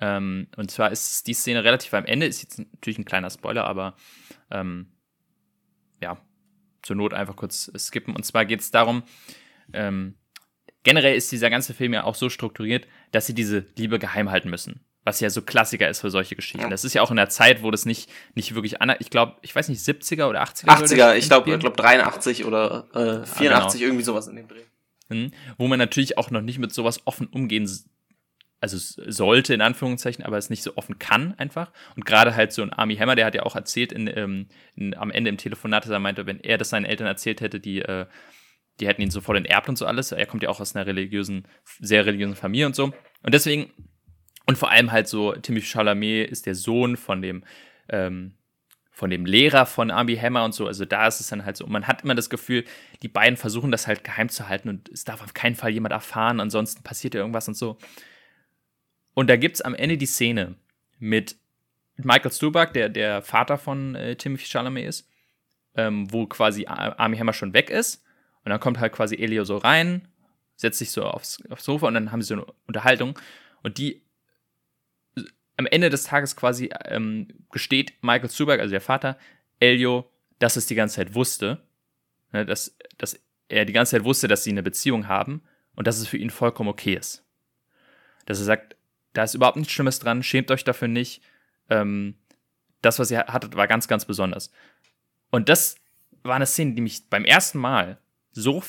Ähm, und zwar ist die Szene relativ am Ende, ist jetzt natürlich ein kleiner Spoiler, aber ähm, ja, zur Not einfach kurz skippen. Und zwar geht es darum, ähm, generell ist dieser ganze Film ja auch so strukturiert, dass sie diese Liebe geheim halten müssen. Was ja so Klassiker ist für solche Geschichten. Ja. Das ist ja auch in der Zeit, wo das nicht, nicht wirklich an, ich glaube, ich weiß nicht, 70er oder 80er? 80er, ich glaube, ich glaube 83 oder äh, 84, ah, genau. irgendwie sowas in dem Dreh wo man natürlich auch noch nicht mit sowas offen umgehen also sollte in Anführungszeichen, aber es nicht so offen kann einfach. Und gerade halt so ein Army Hammer, der hat ja auch erzählt in, ähm, in, am Ende im Telefonat, dass er meinte, wenn er das seinen Eltern erzählt hätte, die, äh, die hätten ihn sofort enterbt und so alles. Er kommt ja auch aus einer religiösen, sehr religiösen Familie und so. Und deswegen, und vor allem halt so, Timothy Chalamet ist der Sohn von dem ähm, von dem Lehrer von Army Hammer und so. Also da ist es dann halt so. Und man hat immer das Gefühl, die beiden versuchen das halt geheim zu halten und es darf auf keinen Fall jemand erfahren, ansonsten passiert ja irgendwas und so. Und da gibt es am Ende die Szene mit Michael Stuback, der der Vater von äh, Timothy Chalamet ist, ähm, wo quasi Army Hammer schon weg ist. Und dann kommt halt quasi Elio so rein, setzt sich so aufs, aufs Sofa und dann haben sie so eine Unterhaltung. Und die am Ende des Tages quasi ähm, gesteht Michael Zuberg, also der Vater, Elio, dass es die ganze Zeit wusste, ne, dass, dass er die ganze Zeit wusste, dass sie eine Beziehung haben und dass es für ihn vollkommen okay ist. Dass er sagt, da ist überhaupt nichts Schlimmes dran, schämt euch dafür nicht. Ähm, das, was ihr hattet, war ganz, ganz besonders. Und das war eine Szene, die mich beim ersten Mal so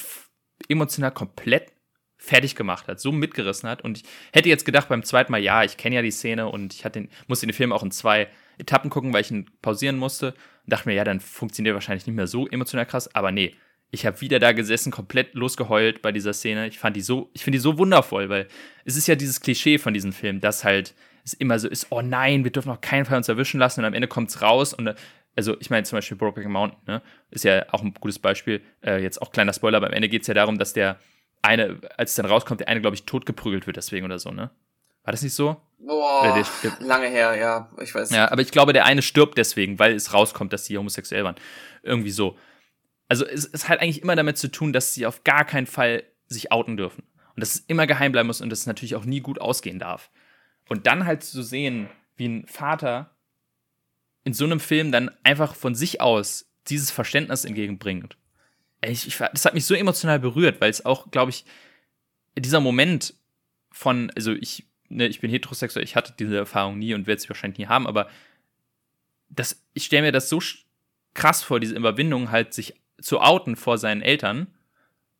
emotional komplett fertig gemacht hat, so mitgerissen hat. Und ich hätte jetzt gedacht beim zweiten Mal, ja, ich kenne ja die Szene und ich den, musste den Film auch in zwei Etappen gucken, weil ich ihn pausieren musste. Und dachte mir, ja, dann funktioniert er wahrscheinlich nicht mehr so emotional krass. Aber nee, ich habe wieder da gesessen, komplett losgeheult bei dieser Szene. Ich fand die so, ich finde die so wundervoll, weil es ist ja dieses Klischee von diesem Film, dass halt es immer so ist, oh nein, wir dürfen auf keinen Fall uns erwischen lassen und am Ende kommt es raus und also ich meine zum Beispiel Brokeback Mountain, ne, ist ja auch ein gutes Beispiel, äh, jetzt auch kleiner Spoiler, aber am Ende geht es ja darum, dass der eine, als es dann rauskommt, der eine, glaube ich, totgeprügelt wird deswegen oder so, ne? War das nicht so? Boah, lange her, ja, ich weiß. Ja, aber ich glaube, der eine stirbt deswegen, weil es rauskommt, dass sie homosexuell waren. Irgendwie so. Also es, es hat eigentlich immer damit zu tun, dass sie auf gar keinen Fall sich outen dürfen. Und dass es immer geheim bleiben muss und dass es natürlich auch nie gut ausgehen darf. Und dann halt zu sehen, wie ein Vater in so einem Film dann einfach von sich aus dieses Verständnis entgegenbringt. Ich, ich, das hat mich so emotional berührt, weil es auch, glaube ich, dieser Moment von, also ich, ne, ich bin heterosexuell, ich hatte diese Erfahrung nie und werde sie wahrscheinlich nie haben, aber das, ich stelle mir das so krass vor, diese Überwindung halt sich zu outen vor seinen Eltern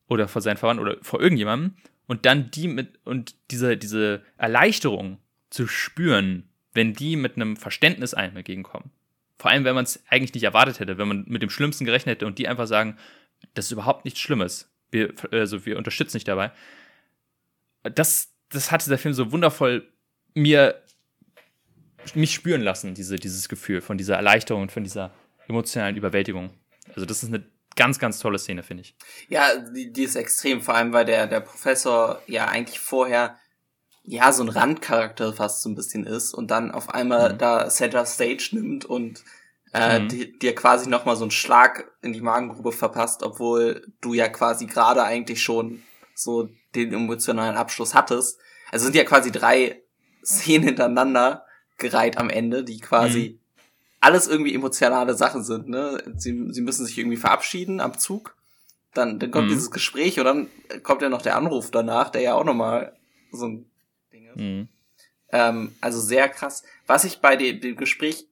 oder vor seinen Verwandten oder vor irgendjemandem und dann die mit und diese, diese Erleichterung zu spüren, wenn die mit einem Verständnis einem entgegenkommen. Vor allem, wenn man es eigentlich nicht erwartet hätte, wenn man mit dem Schlimmsten gerechnet hätte und die einfach sagen, das ist überhaupt nichts Schlimmes. Wir, also wir unterstützen dich dabei. Das, das hat dieser Film so wundervoll mir mich spüren lassen, diese, dieses Gefühl von dieser Erleichterung und von dieser emotionalen Überwältigung. Also das ist eine ganz, ganz tolle Szene, finde ich. Ja, die, die ist extrem, vor allem weil der, der Professor ja eigentlich vorher ja so ein Randcharakter fast so ein bisschen ist und dann auf einmal mhm. da Center Stage nimmt und äh, mhm. dir quasi nochmal so einen Schlag in die Magengrube verpasst, obwohl du ja quasi gerade eigentlich schon so den emotionalen Abschluss hattest. Also sind ja quasi drei Szenen hintereinander gereiht am Ende, die quasi mhm. alles irgendwie emotionale Sachen sind. Ne? Sie, sie müssen sich irgendwie verabschieden am Zug. Dann, dann kommt mhm. dieses Gespräch und dann kommt ja noch der Anruf danach, der ja auch nochmal so ein Ding ist. Mhm. Ähm, also sehr krass. Was ich bei dem, dem Gespräch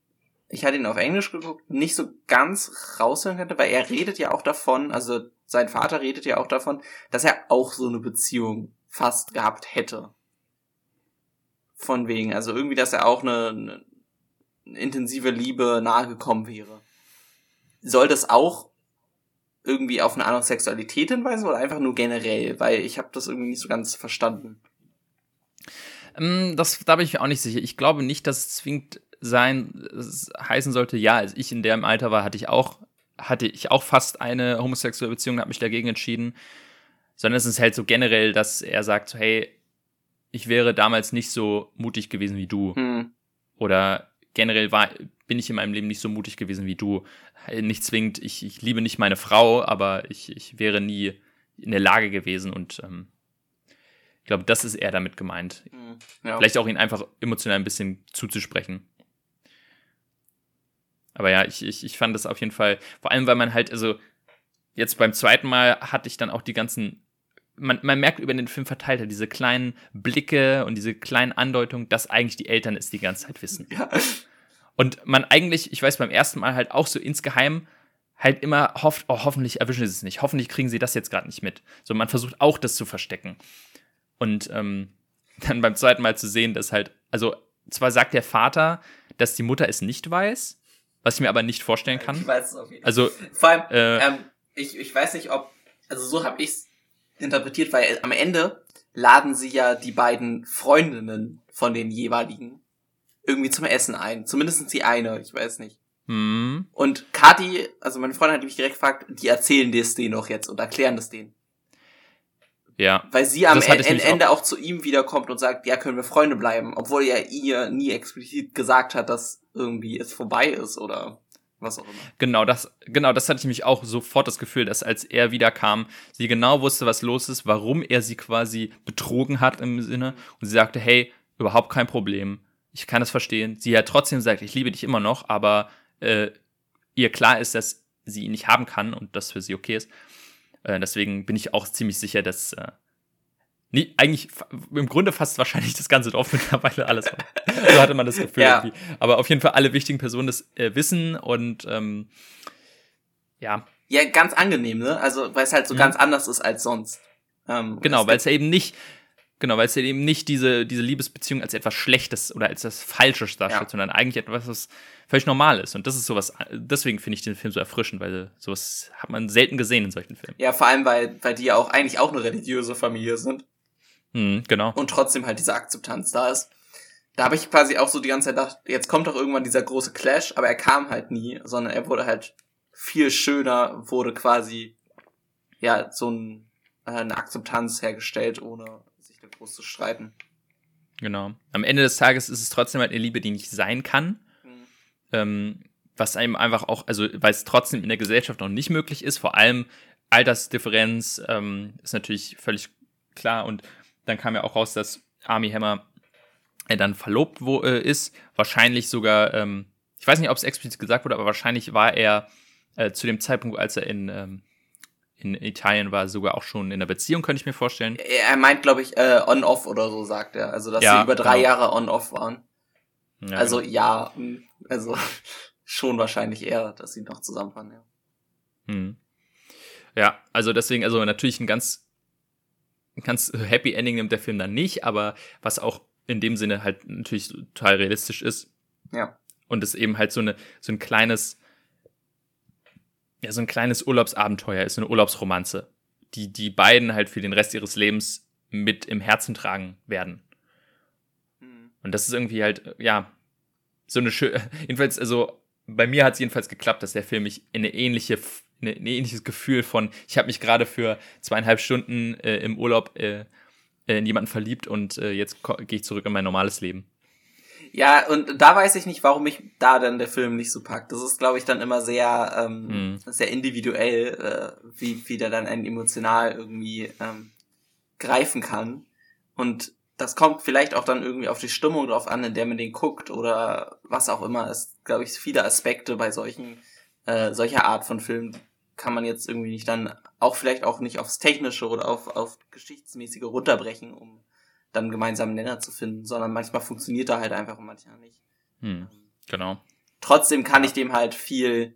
ich hatte ihn auf Englisch geguckt, nicht so ganz raushören könnte, weil er redet ja auch davon, also sein Vater redet ja auch davon, dass er auch so eine Beziehung fast gehabt hätte. Von wegen, also irgendwie, dass er auch eine, eine intensive Liebe nahegekommen wäre. Soll das auch irgendwie auf eine andere Sexualität hinweisen oder einfach nur generell? Weil ich habe das irgendwie nicht so ganz verstanden. Ähm, das, da bin ich mir auch nicht sicher. Ich glaube nicht, dass es zwingend sein heißen sollte, ja, als ich in dem Alter war, hatte ich auch, hatte ich auch fast eine homosexuelle Beziehung, habe mich dagegen entschieden. Sondern es ist halt so generell, dass er sagt, so, hey, ich wäre damals nicht so mutig gewesen wie du. Hm. Oder generell war, bin ich in meinem Leben nicht so mutig gewesen wie du. Nicht zwingend, ich, ich liebe nicht meine Frau, aber ich, ich wäre nie in der Lage gewesen und ähm, ich glaube, das ist eher damit gemeint. Hm. Ja. Vielleicht auch ihn einfach emotional ein bisschen zuzusprechen. Aber ja, ich, ich, ich fand das auf jeden Fall, vor allem, weil man halt, also jetzt beim zweiten Mal hatte ich dann auch die ganzen, man, man merkt über den Film verteilt halt diese kleinen Blicke und diese kleinen Andeutungen, dass eigentlich die Eltern es die ganze Zeit wissen. Ja. Und man eigentlich, ich weiß beim ersten Mal halt auch so insgeheim halt immer hofft, oh, hoffentlich erwischen sie es nicht, hoffentlich kriegen sie das jetzt gerade nicht mit. So, man versucht auch das zu verstecken. Und ähm, dann beim zweiten Mal zu sehen, dass halt, also zwar sagt der Vater, dass die Mutter es nicht weiß, was ich mir aber nicht vorstellen kann. Ich weiß es auf jeden Fall. Also, Vor allem, äh, ähm, ich, ich weiß nicht, ob, also so habe ich es interpretiert, weil am Ende laden sie ja die beiden Freundinnen von den jeweiligen irgendwie zum Essen ein. Zumindest die eine, ich weiß nicht. Hm. Und Kati, also meine Freundin hat mich direkt gefragt, die erzählen das denen doch jetzt und erklären das denen. Ja. Weil sie am Ende auch. auch. zu ihm wiederkommt und sagt, ja, können wir Freunde bleiben, obwohl er ihr nie explizit gesagt hat, dass irgendwie es vorbei ist oder was auch immer. Genau, das, genau, das hatte ich mich auch sofort das Gefühl, dass als er wiederkam, sie genau wusste, was los ist, warum er sie quasi betrogen hat im Sinne und sie sagte, hey, überhaupt kein Problem, ich kann das verstehen. Sie hat trotzdem gesagt, ich liebe dich immer noch, aber äh, ihr klar ist, dass sie ihn nicht haben kann und das für sie okay ist. Äh, deswegen bin ich auch ziemlich sicher, dass äh, nie, eigentlich im Grunde fast wahrscheinlich das ganze Dorf mittlerweile alles so hatte man das Gefühl ja. irgendwie. Aber auf jeden Fall alle wichtigen Personen das äh, wissen und ähm, ja, Ja, ganz angenehm, ne? Also, weil es halt so Mhm. ganz anders ist als sonst. Ähm, Genau, weil es ja eben nicht, genau, weil es ja eben nicht diese, diese Liebesbeziehung als etwas Schlechtes oder als etwas Falsches darstellt, Ja. sondern eigentlich etwas, was völlig normal ist. Und das ist sowas, deswegen finde ich den Film so erfrischend, weil sowas hat man selten gesehen in solchen Filmen. Ja, vor allem, weil, weil die ja auch eigentlich auch eine religiöse Familie sind Mhm, genau. und trotzdem halt diese Akzeptanz da ist. Da habe ich quasi auch so die ganze Zeit gedacht, jetzt kommt doch irgendwann dieser große Clash, aber er kam halt nie, sondern er wurde halt viel schöner, wurde quasi ja so ein, äh, eine Akzeptanz hergestellt, ohne sich da groß zu streiten. Genau. Am Ende des Tages ist es trotzdem halt eine Liebe, die nicht sein kann. ähm, was einem einfach auch, also weil es trotzdem in der Gesellschaft noch nicht möglich ist, vor allem Altersdifferenz ähm, ist natürlich völlig klar und dann kam ja auch raus, dass Army Hammer äh, dann verlobt wo, äh, ist, wahrscheinlich sogar, ähm, ich weiß nicht, ob es explizit gesagt wurde, aber wahrscheinlich war er äh, zu dem Zeitpunkt, als er in, ähm, in Italien war, sogar auch schon in einer Beziehung, könnte ich mir vorstellen. Er meint, glaube ich, äh, on-off oder so, sagt er. Also, dass Ja, sie über drei genau. Jahre on-off waren. Ja, also, genau. ja, mh, also schon wahrscheinlich eher, dass sie noch zusammen waren, ja. Hm. Ja, also deswegen, also natürlich ein ganz, ganz Happy Ending nimmt der Film dann nicht, aber was auch in dem Sinne halt natürlich total realistisch ist. Ja. Und es eben halt so eine, so ein kleines, ja, so ein kleines Urlaubsabenteuer ist, so eine Urlaubsromanze, die die beiden halt für den Rest ihres Lebens mit im Herzen tragen werden. Mhm. Und das ist irgendwie halt, ja, so eine schöne, jedenfalls, also bei mir hat es jedenfalls geklappt, dass der Film mich in eine ähnliche, ein ähnliches Gefühl von, ich habe mich gerade für zweieinhalb Stunden äh, im Urlaub äh, in jemanden verliebt und äh, jetzt gehe ich zurück in mein normales Leben. Ja, und da weiß ich nicht, warum mich da dann der Film nicht so packt. Das ist, glaube ich, dann immer sehr, ähm, Hm. sehr individuell, äh, wie, wie der dann einen emotional irgendwie ähm, greifen kann. Und das kommt vielleicht auch dann irgendwie auf die Stimmung drauf an, in der man den guckt oder was auch immer. Es glaube ich viele Aspekte bei solchen äh, solcher Art von Filmen kann man jetzt irgendwie nicht dann auch vielleicht auch nicht aufs Technische oder auf, auf Geschichtsmäßige runterbrechen, um dann einen gemeinsamen Nenner zu finden, sondern manchmal funktioniert er halt einfach und manchmal nicht. Hm, genau. Trotzdem kann ich dem halt viel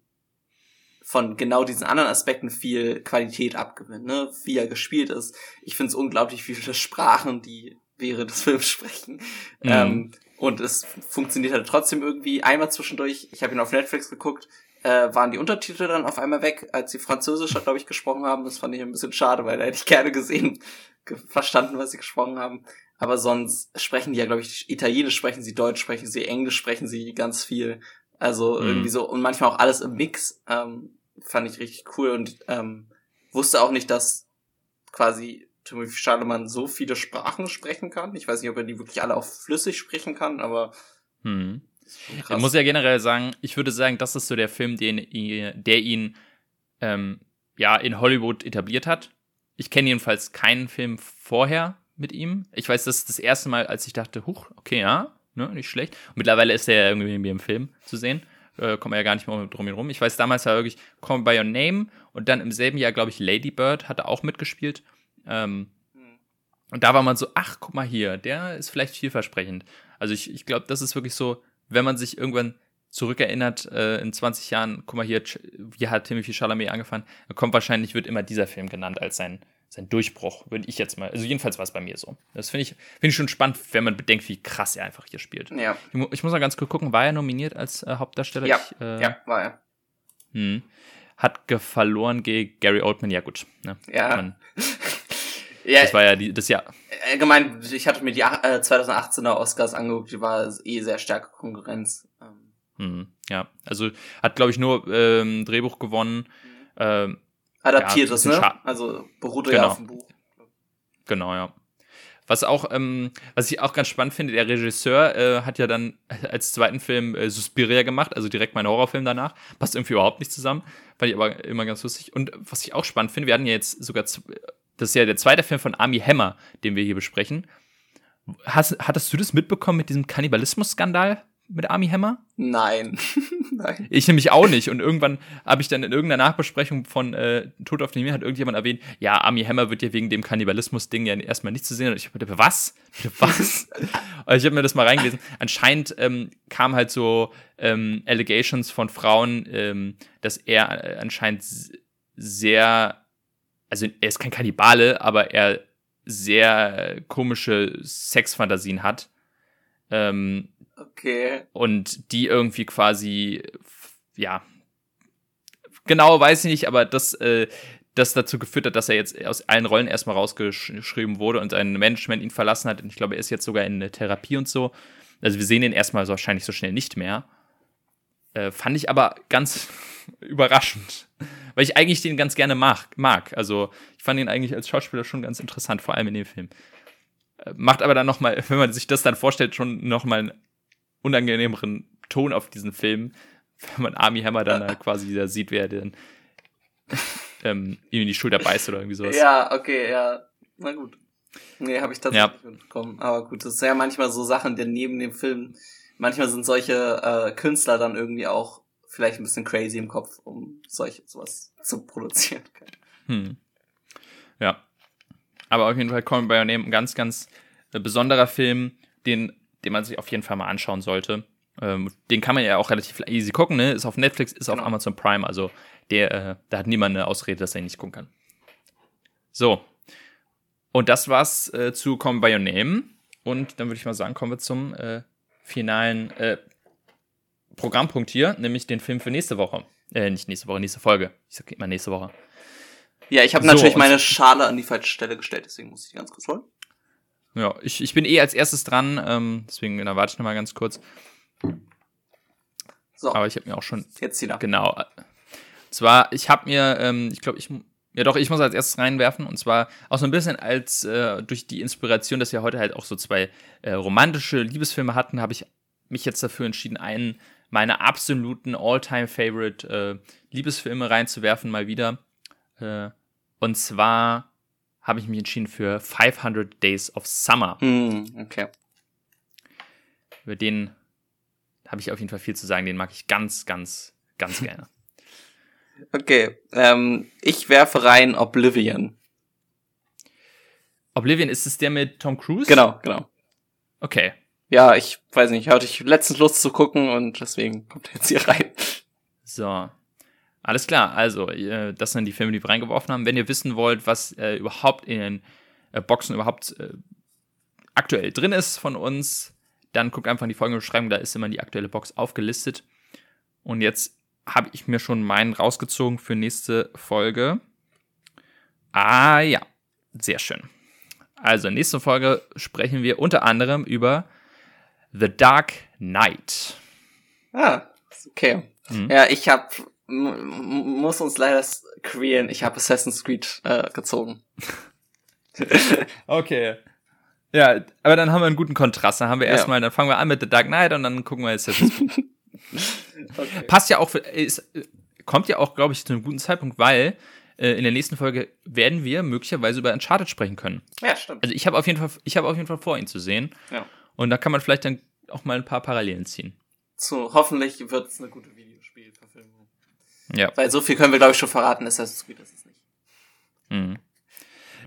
von genau diesen anderen Aspekten viel Qualität abgewinnen, ne? wie er gespielt ist. Ich finde es unglaublich, wie viele Sprachen die während des Films sprechen. Mhm. Ähm, und es funktioniert halt trotzdem irgendwie. Einmal zwischendurch, ich habe ihn auf Netflix geguckt, äh, waren die Untertitel dann auf einmal weg, als sie Französisch, glaube ich, gesprochen haben. Das fand ich ein bisschen schade, weil da hätte ich gerne gesehen, ge verstanden, was sie gesprochen haben. Aber sonst sprechen die ja, glaube ich, Italienisch sprechen sie, Deutsch sprechen sie, Englisch sprechen sie ganz viel. Also Mhm. irgendwie so, und manchmal auch alles im Mix. Ähm, fand ich richtig cool und ähm, wusste auch nicht, dass quasi Timothy Chalamet so viele Sprachen sprechen kann. Ich weiß nicht, ob er die wirklich alle auch flüssig sprechen kann, aber Hm. Ich muss ja generell sagen, ich würde sagen, das ist so der Film, den, der ihn ähm, ja in Hollywood etabliert hat. Ich kenne jedenfalls keinen Film vorher mit ihm. Ich weiß, das ist das erste Mal, als ich dachte, huch, okay, ja, ne, nicht schlecht. Und mittlerweile ist er ja irgendwie in mir im Film zu sehen. Äh, kommt man ja gar nicht mehr drum herum. Ich weiß, damals war wirklich Call By Your Name und dann im selben Jahr, glaube ich, Lady Bird hat er auch mitgespielt. Ähm, Hm. und da war man so, ach, guck mal hier, der ist vielleicht vielversprechend. Also ich, ich glaube, das ist wirklich so, wenn man sich irgendwann zurückerinnert, äh, in 20 Jahren, guck mal hier, wie hat Timothy Chalamet angefangen, dann kommt wahrscheinlich, wird immer dieser Film genannt als sein, sein Durchbruch, würde ich jetzt mal, also jedenfalls war es bei mir so. Das finde ich, finde ich schon spannend, wenn man bedenkt, wie krass er einfach hier spielt. Ja, Ich, mu- ich muss mal ganz kurz gucken, war er nominiert als äh, Hauptdarsteller? Ja, ich, äh, ja, war er. Hm. Hat verloren gegen Gary Oldman, ja gut. Ne? Ja. Man, Ja, das war ja die, das Jahr, allgemein, ich hatte mir die äh, 2018er Oscars angeguckt, die war eh sehr starke Konkurrenz. Ähm, Hm, ja, also hat, glaube ich, nur ähm, Drehbuch gewonnen. Ähm, adaptiertes, bisschen ne? Also beruhte ja Genau. auf dem Buch. genau, ja. Was auch, ähm, was ich auch ganz spannend finde, der Regisseur äh, hat ja dann als zweiten Film äh, Suspiria gemacht, also direkt mein Horrorfilm danach. Passt irgendwie überhaupt nicht zusammen. Fand ich aber immer ganz lustig. Und was ich auch spannend finde, wir hatten ja jetzt sogar, das ist ja der zweite Film von Army Hammer, den wir hier besprechen. Hast, hattest du das mitbekommen mit diesem Kannibalismus-Skandal mit Army Hammer? Nein. Nein. Ich nämlich auch nicht. Und irgendwann habe ich dann in irgendeiner Nachbesprechung von äh, Tod auf den Meer hat irgendjemand erwähnt, ja, Army Hammer wird ja wegen dem Kannibalismus-Ding ja erstmal nicht zu sehen. Und ich habe was? Bitte was? also ich habe mir das mal reingelesen. Anscheinend ähm, kam halt so ähm, Allegations von Frauen, ähm, dass er äh, anscheinend sehr, also er ist kein Kannibale, aber er sehr komische Sexfantasien hat. Ähm, okay. Und die irgendwie quasi, ja, genau weiß ich nicht, aber das, äh, das dazu geführt hat, dass er jetzt aus allen Rollen erstmal rausgeschrieben wurde und ein Management ihn verlassen hat. Und ich glaube, er ist jetzt sogar in der Therapie und so. Also wir sehen ihn erstmal so wahrscheinlich so schnell nicht mehr. Äh, fand ich aber ganz überraschend. Weil ich eigentlich den ganz gerne mag, mag. Also ich fand ihn eigentlich als Schauspieler schon ganz interessant, vor allem in dem Film. Äh, macht aber dann nochmal, wenn man sich das dann vorstellt, schon nochmal einen unangenehmeren Ton auf diesen Film, wenn man Army Hammer dann da quasi da sieht, wer den ähm, ihm in die Schulter beißt oder irgendwie sowas. Ja, okay, ja. Na gut. Nee, habe ich tatsächlich ja. mitbekommen. Aber gut, das ist ja manchmal so Sachen, die neben dem Film, manchmal sind solche äh, Künstler dann irgendwie auch vielleicht ein bisschen crazy im Kopf, um solche sowas zu produzieren. Hm. Ja. Aber auf jeden Fall Call Me By Your Name, ein ganz, ganz äh, besonderer Film, den, den man sich auf jeden Fall mal anschauen sollte. Ähm, den kann man ja auch relativ easy gucken, ne? Ist auf Netflix, ist genau. auf Amazon Prime, also der, äh, da hat niemand eine Ausrede, dass er ihn nicht gucken kann. So. Und das war's äh, zu Come by Your Name. Und dann würde ich mal sagen, kommen wir zum äh, finalen äh, Programmpunkt hier, nämlich den Film für nächste Woche. Äh, nicht nächste Woche, nächste Folge. Ich sag immer nächste Woche. Ja, ich habe so, natürlich meine Schale an die falsche Stelle gestellt, deswegen muss ich die ganz kurz holen. Ja, ich, ich bin eh als erstes dran, ähm, deswegen da warte ich noch mal ganz kurz. So. Aber ich habe mir auch schon. Jetzt wieder. Genau. Zwar, ich habe mir, ähm, ich glaube, ich. Ja, doch, ich muss als erstes reinwerfen. Und zwar auch so ein bisschen als äh, durch die Inspiration, dass wir heute halt auch so zwei äh, romantische Liebesfilme hatten, habe ich mich jetzt dafür entschieden, einen meiner absoluten All-Time-Favorite äh, Liebesfilme reinzuwerfen, mal wieder. Äh, und zwar habe ich mich entschieden für 500 Days of Summer. Mm, okay. Über den habe ich auf jeden Fall viel zu sagen. Den mag ich ganz, ganz, ganz gerne. Okay, ähm, ich werfe rein Oblivion. Oblivion, ist es der mit Tom Cruise? Genau, genau. Okay. Ja, ich weiß nicht, hatte ich letztens Lust zu gucken und deswegen kommt er jetzt hier rein. So. Alles klar, also, das sind die Filme, die wir reingeworfen haben. Wenn ihr wissen wollt, was äh, überhaupt in den äh, Boxen überhaupt äh, aktuell drin ist von uns, dann guckt einfach in die Folgenbeschreibung, da ist immer die aktuelle Box aufgelistet. Und jetzt habe ich mir schon meinen rausgezogen für nächste Folge. Ah ja, sehr schön. Also, nächste Folge sprechen wir unter anderem über The Dark Knight. Ah, okay. Mhm. Ja, ich habe muss uns leider quälen. Ich habe Assassin's Creed äh, gezogen. okay. Ja, aber dann haben wir einen guten Kontrast. Dann haben wir ja. erstmal, dann fangen wir an mit The Dark Knight und dann gucken wir Assassin's Creed. okay. Passt ja auch, für, ist, kommt ja auch, glaube ich, zu einem guten Zeitpunkt, weil äh, in der nächsten Folge werden wir möglicherweise über Uncharted sprechen können. Ja, stimmt. Also ich habe auf jeden Fall, ich habe auf jeden Fall vor, ihn zu sehen. Ja. Und da kann man vielleicht dann auch mal ein paar Parallelen ziehen. So, hoffentlich wird es eine gute Videospielverfilmung. Ja. Weil so viel können wir, glaube ich, schon verraten, Assassin's Creed ist es nicht. Mhm.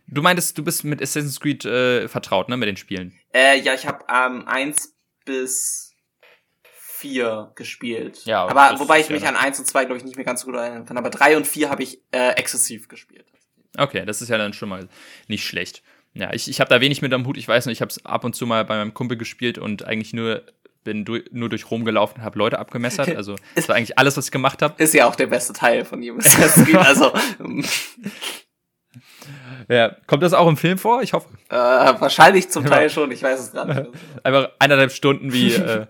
Du meintest, du bist mit Assassin's Creed äh, vertraut, ne, mit den Spielen? Äh, ja, ich habe ähm, eins bis vier gespielt. Ja, aber wobei ich mich ja. an eins und zwei glaube ich nicht mehr ganz so gut erinnern kann. Aber drei und vier habe ich äh, exzessiv gespielt. Okay, das ist ja dann schon mal nicht schlecht. Ja, ich, ich habe da wenig mit am Hut. Ich weiß nicht, ich habe es ab und zu mal bei meinem Kumpel gespielt und eigentlich nur bin du, nur durch Rom gelaufen und habe Leute abgemessert. Also das war eigentlich alles, was ich gemacht habe. Ist ja auch der beste Teil von jedem Assassin's. Also ja, kommt das auch im Film vor? Ich hoffe. Äh, wahrscheinlich zum Teil schon, ich weiß es gerade nicht. Einfach eineinhalb Stunden, wie, äh,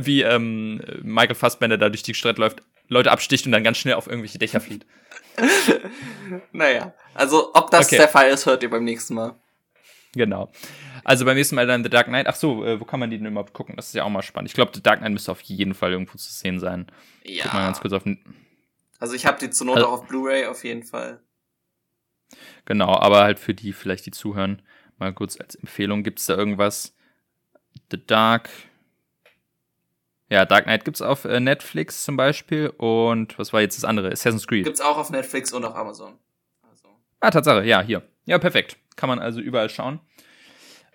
wie ähm, Michael Fassbender da durch die Stadt läuft, Leute absticht und dann ganz schnell auf irgendwelche Dächer flieht. naja, also ob das okay. der Fall ist, hört ihr beim nächsten Mal. Genau. Also beim nächsten Mal dann The Dark Knight. Ach so, äh, wo kann man die denn überhaupt gucken? Das ist ja auch mal spannend. Ich glaube, The Dark Knight müsste auf jeden Fall irgendwo zu sehen sein. Ja. Guck mal ganz kurz auf. Also ich habe die zur Not also, auch auf Blu-ray auf jeden Fall. Genau, aber halt für die vielleicht, die zuhören, mal kurz als Empfehlung, gibt es da irgendwas? The Dark. Ja, Dark Knight gibt's auf äh, Netflix zum Beispiel. Und was war jetzt das andere? Assassin's Creed. Gibt's auch auf Netflix und auf Amazon. Also. Ah, Tatsache, ja, hier. Ja, perfekt. Kann man also überall schauen.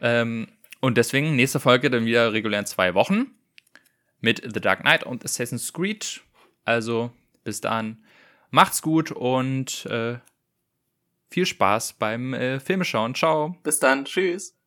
Ähm, und deswegen nächste Folge dann wieder regulär in zwei Wochen mit The Dark Knight und Assassin's Creed. Also bis dahin macht's gut und äh, viel Spaß beim äh, Filmeschauen. Ciao. Bis dann. Tschüss.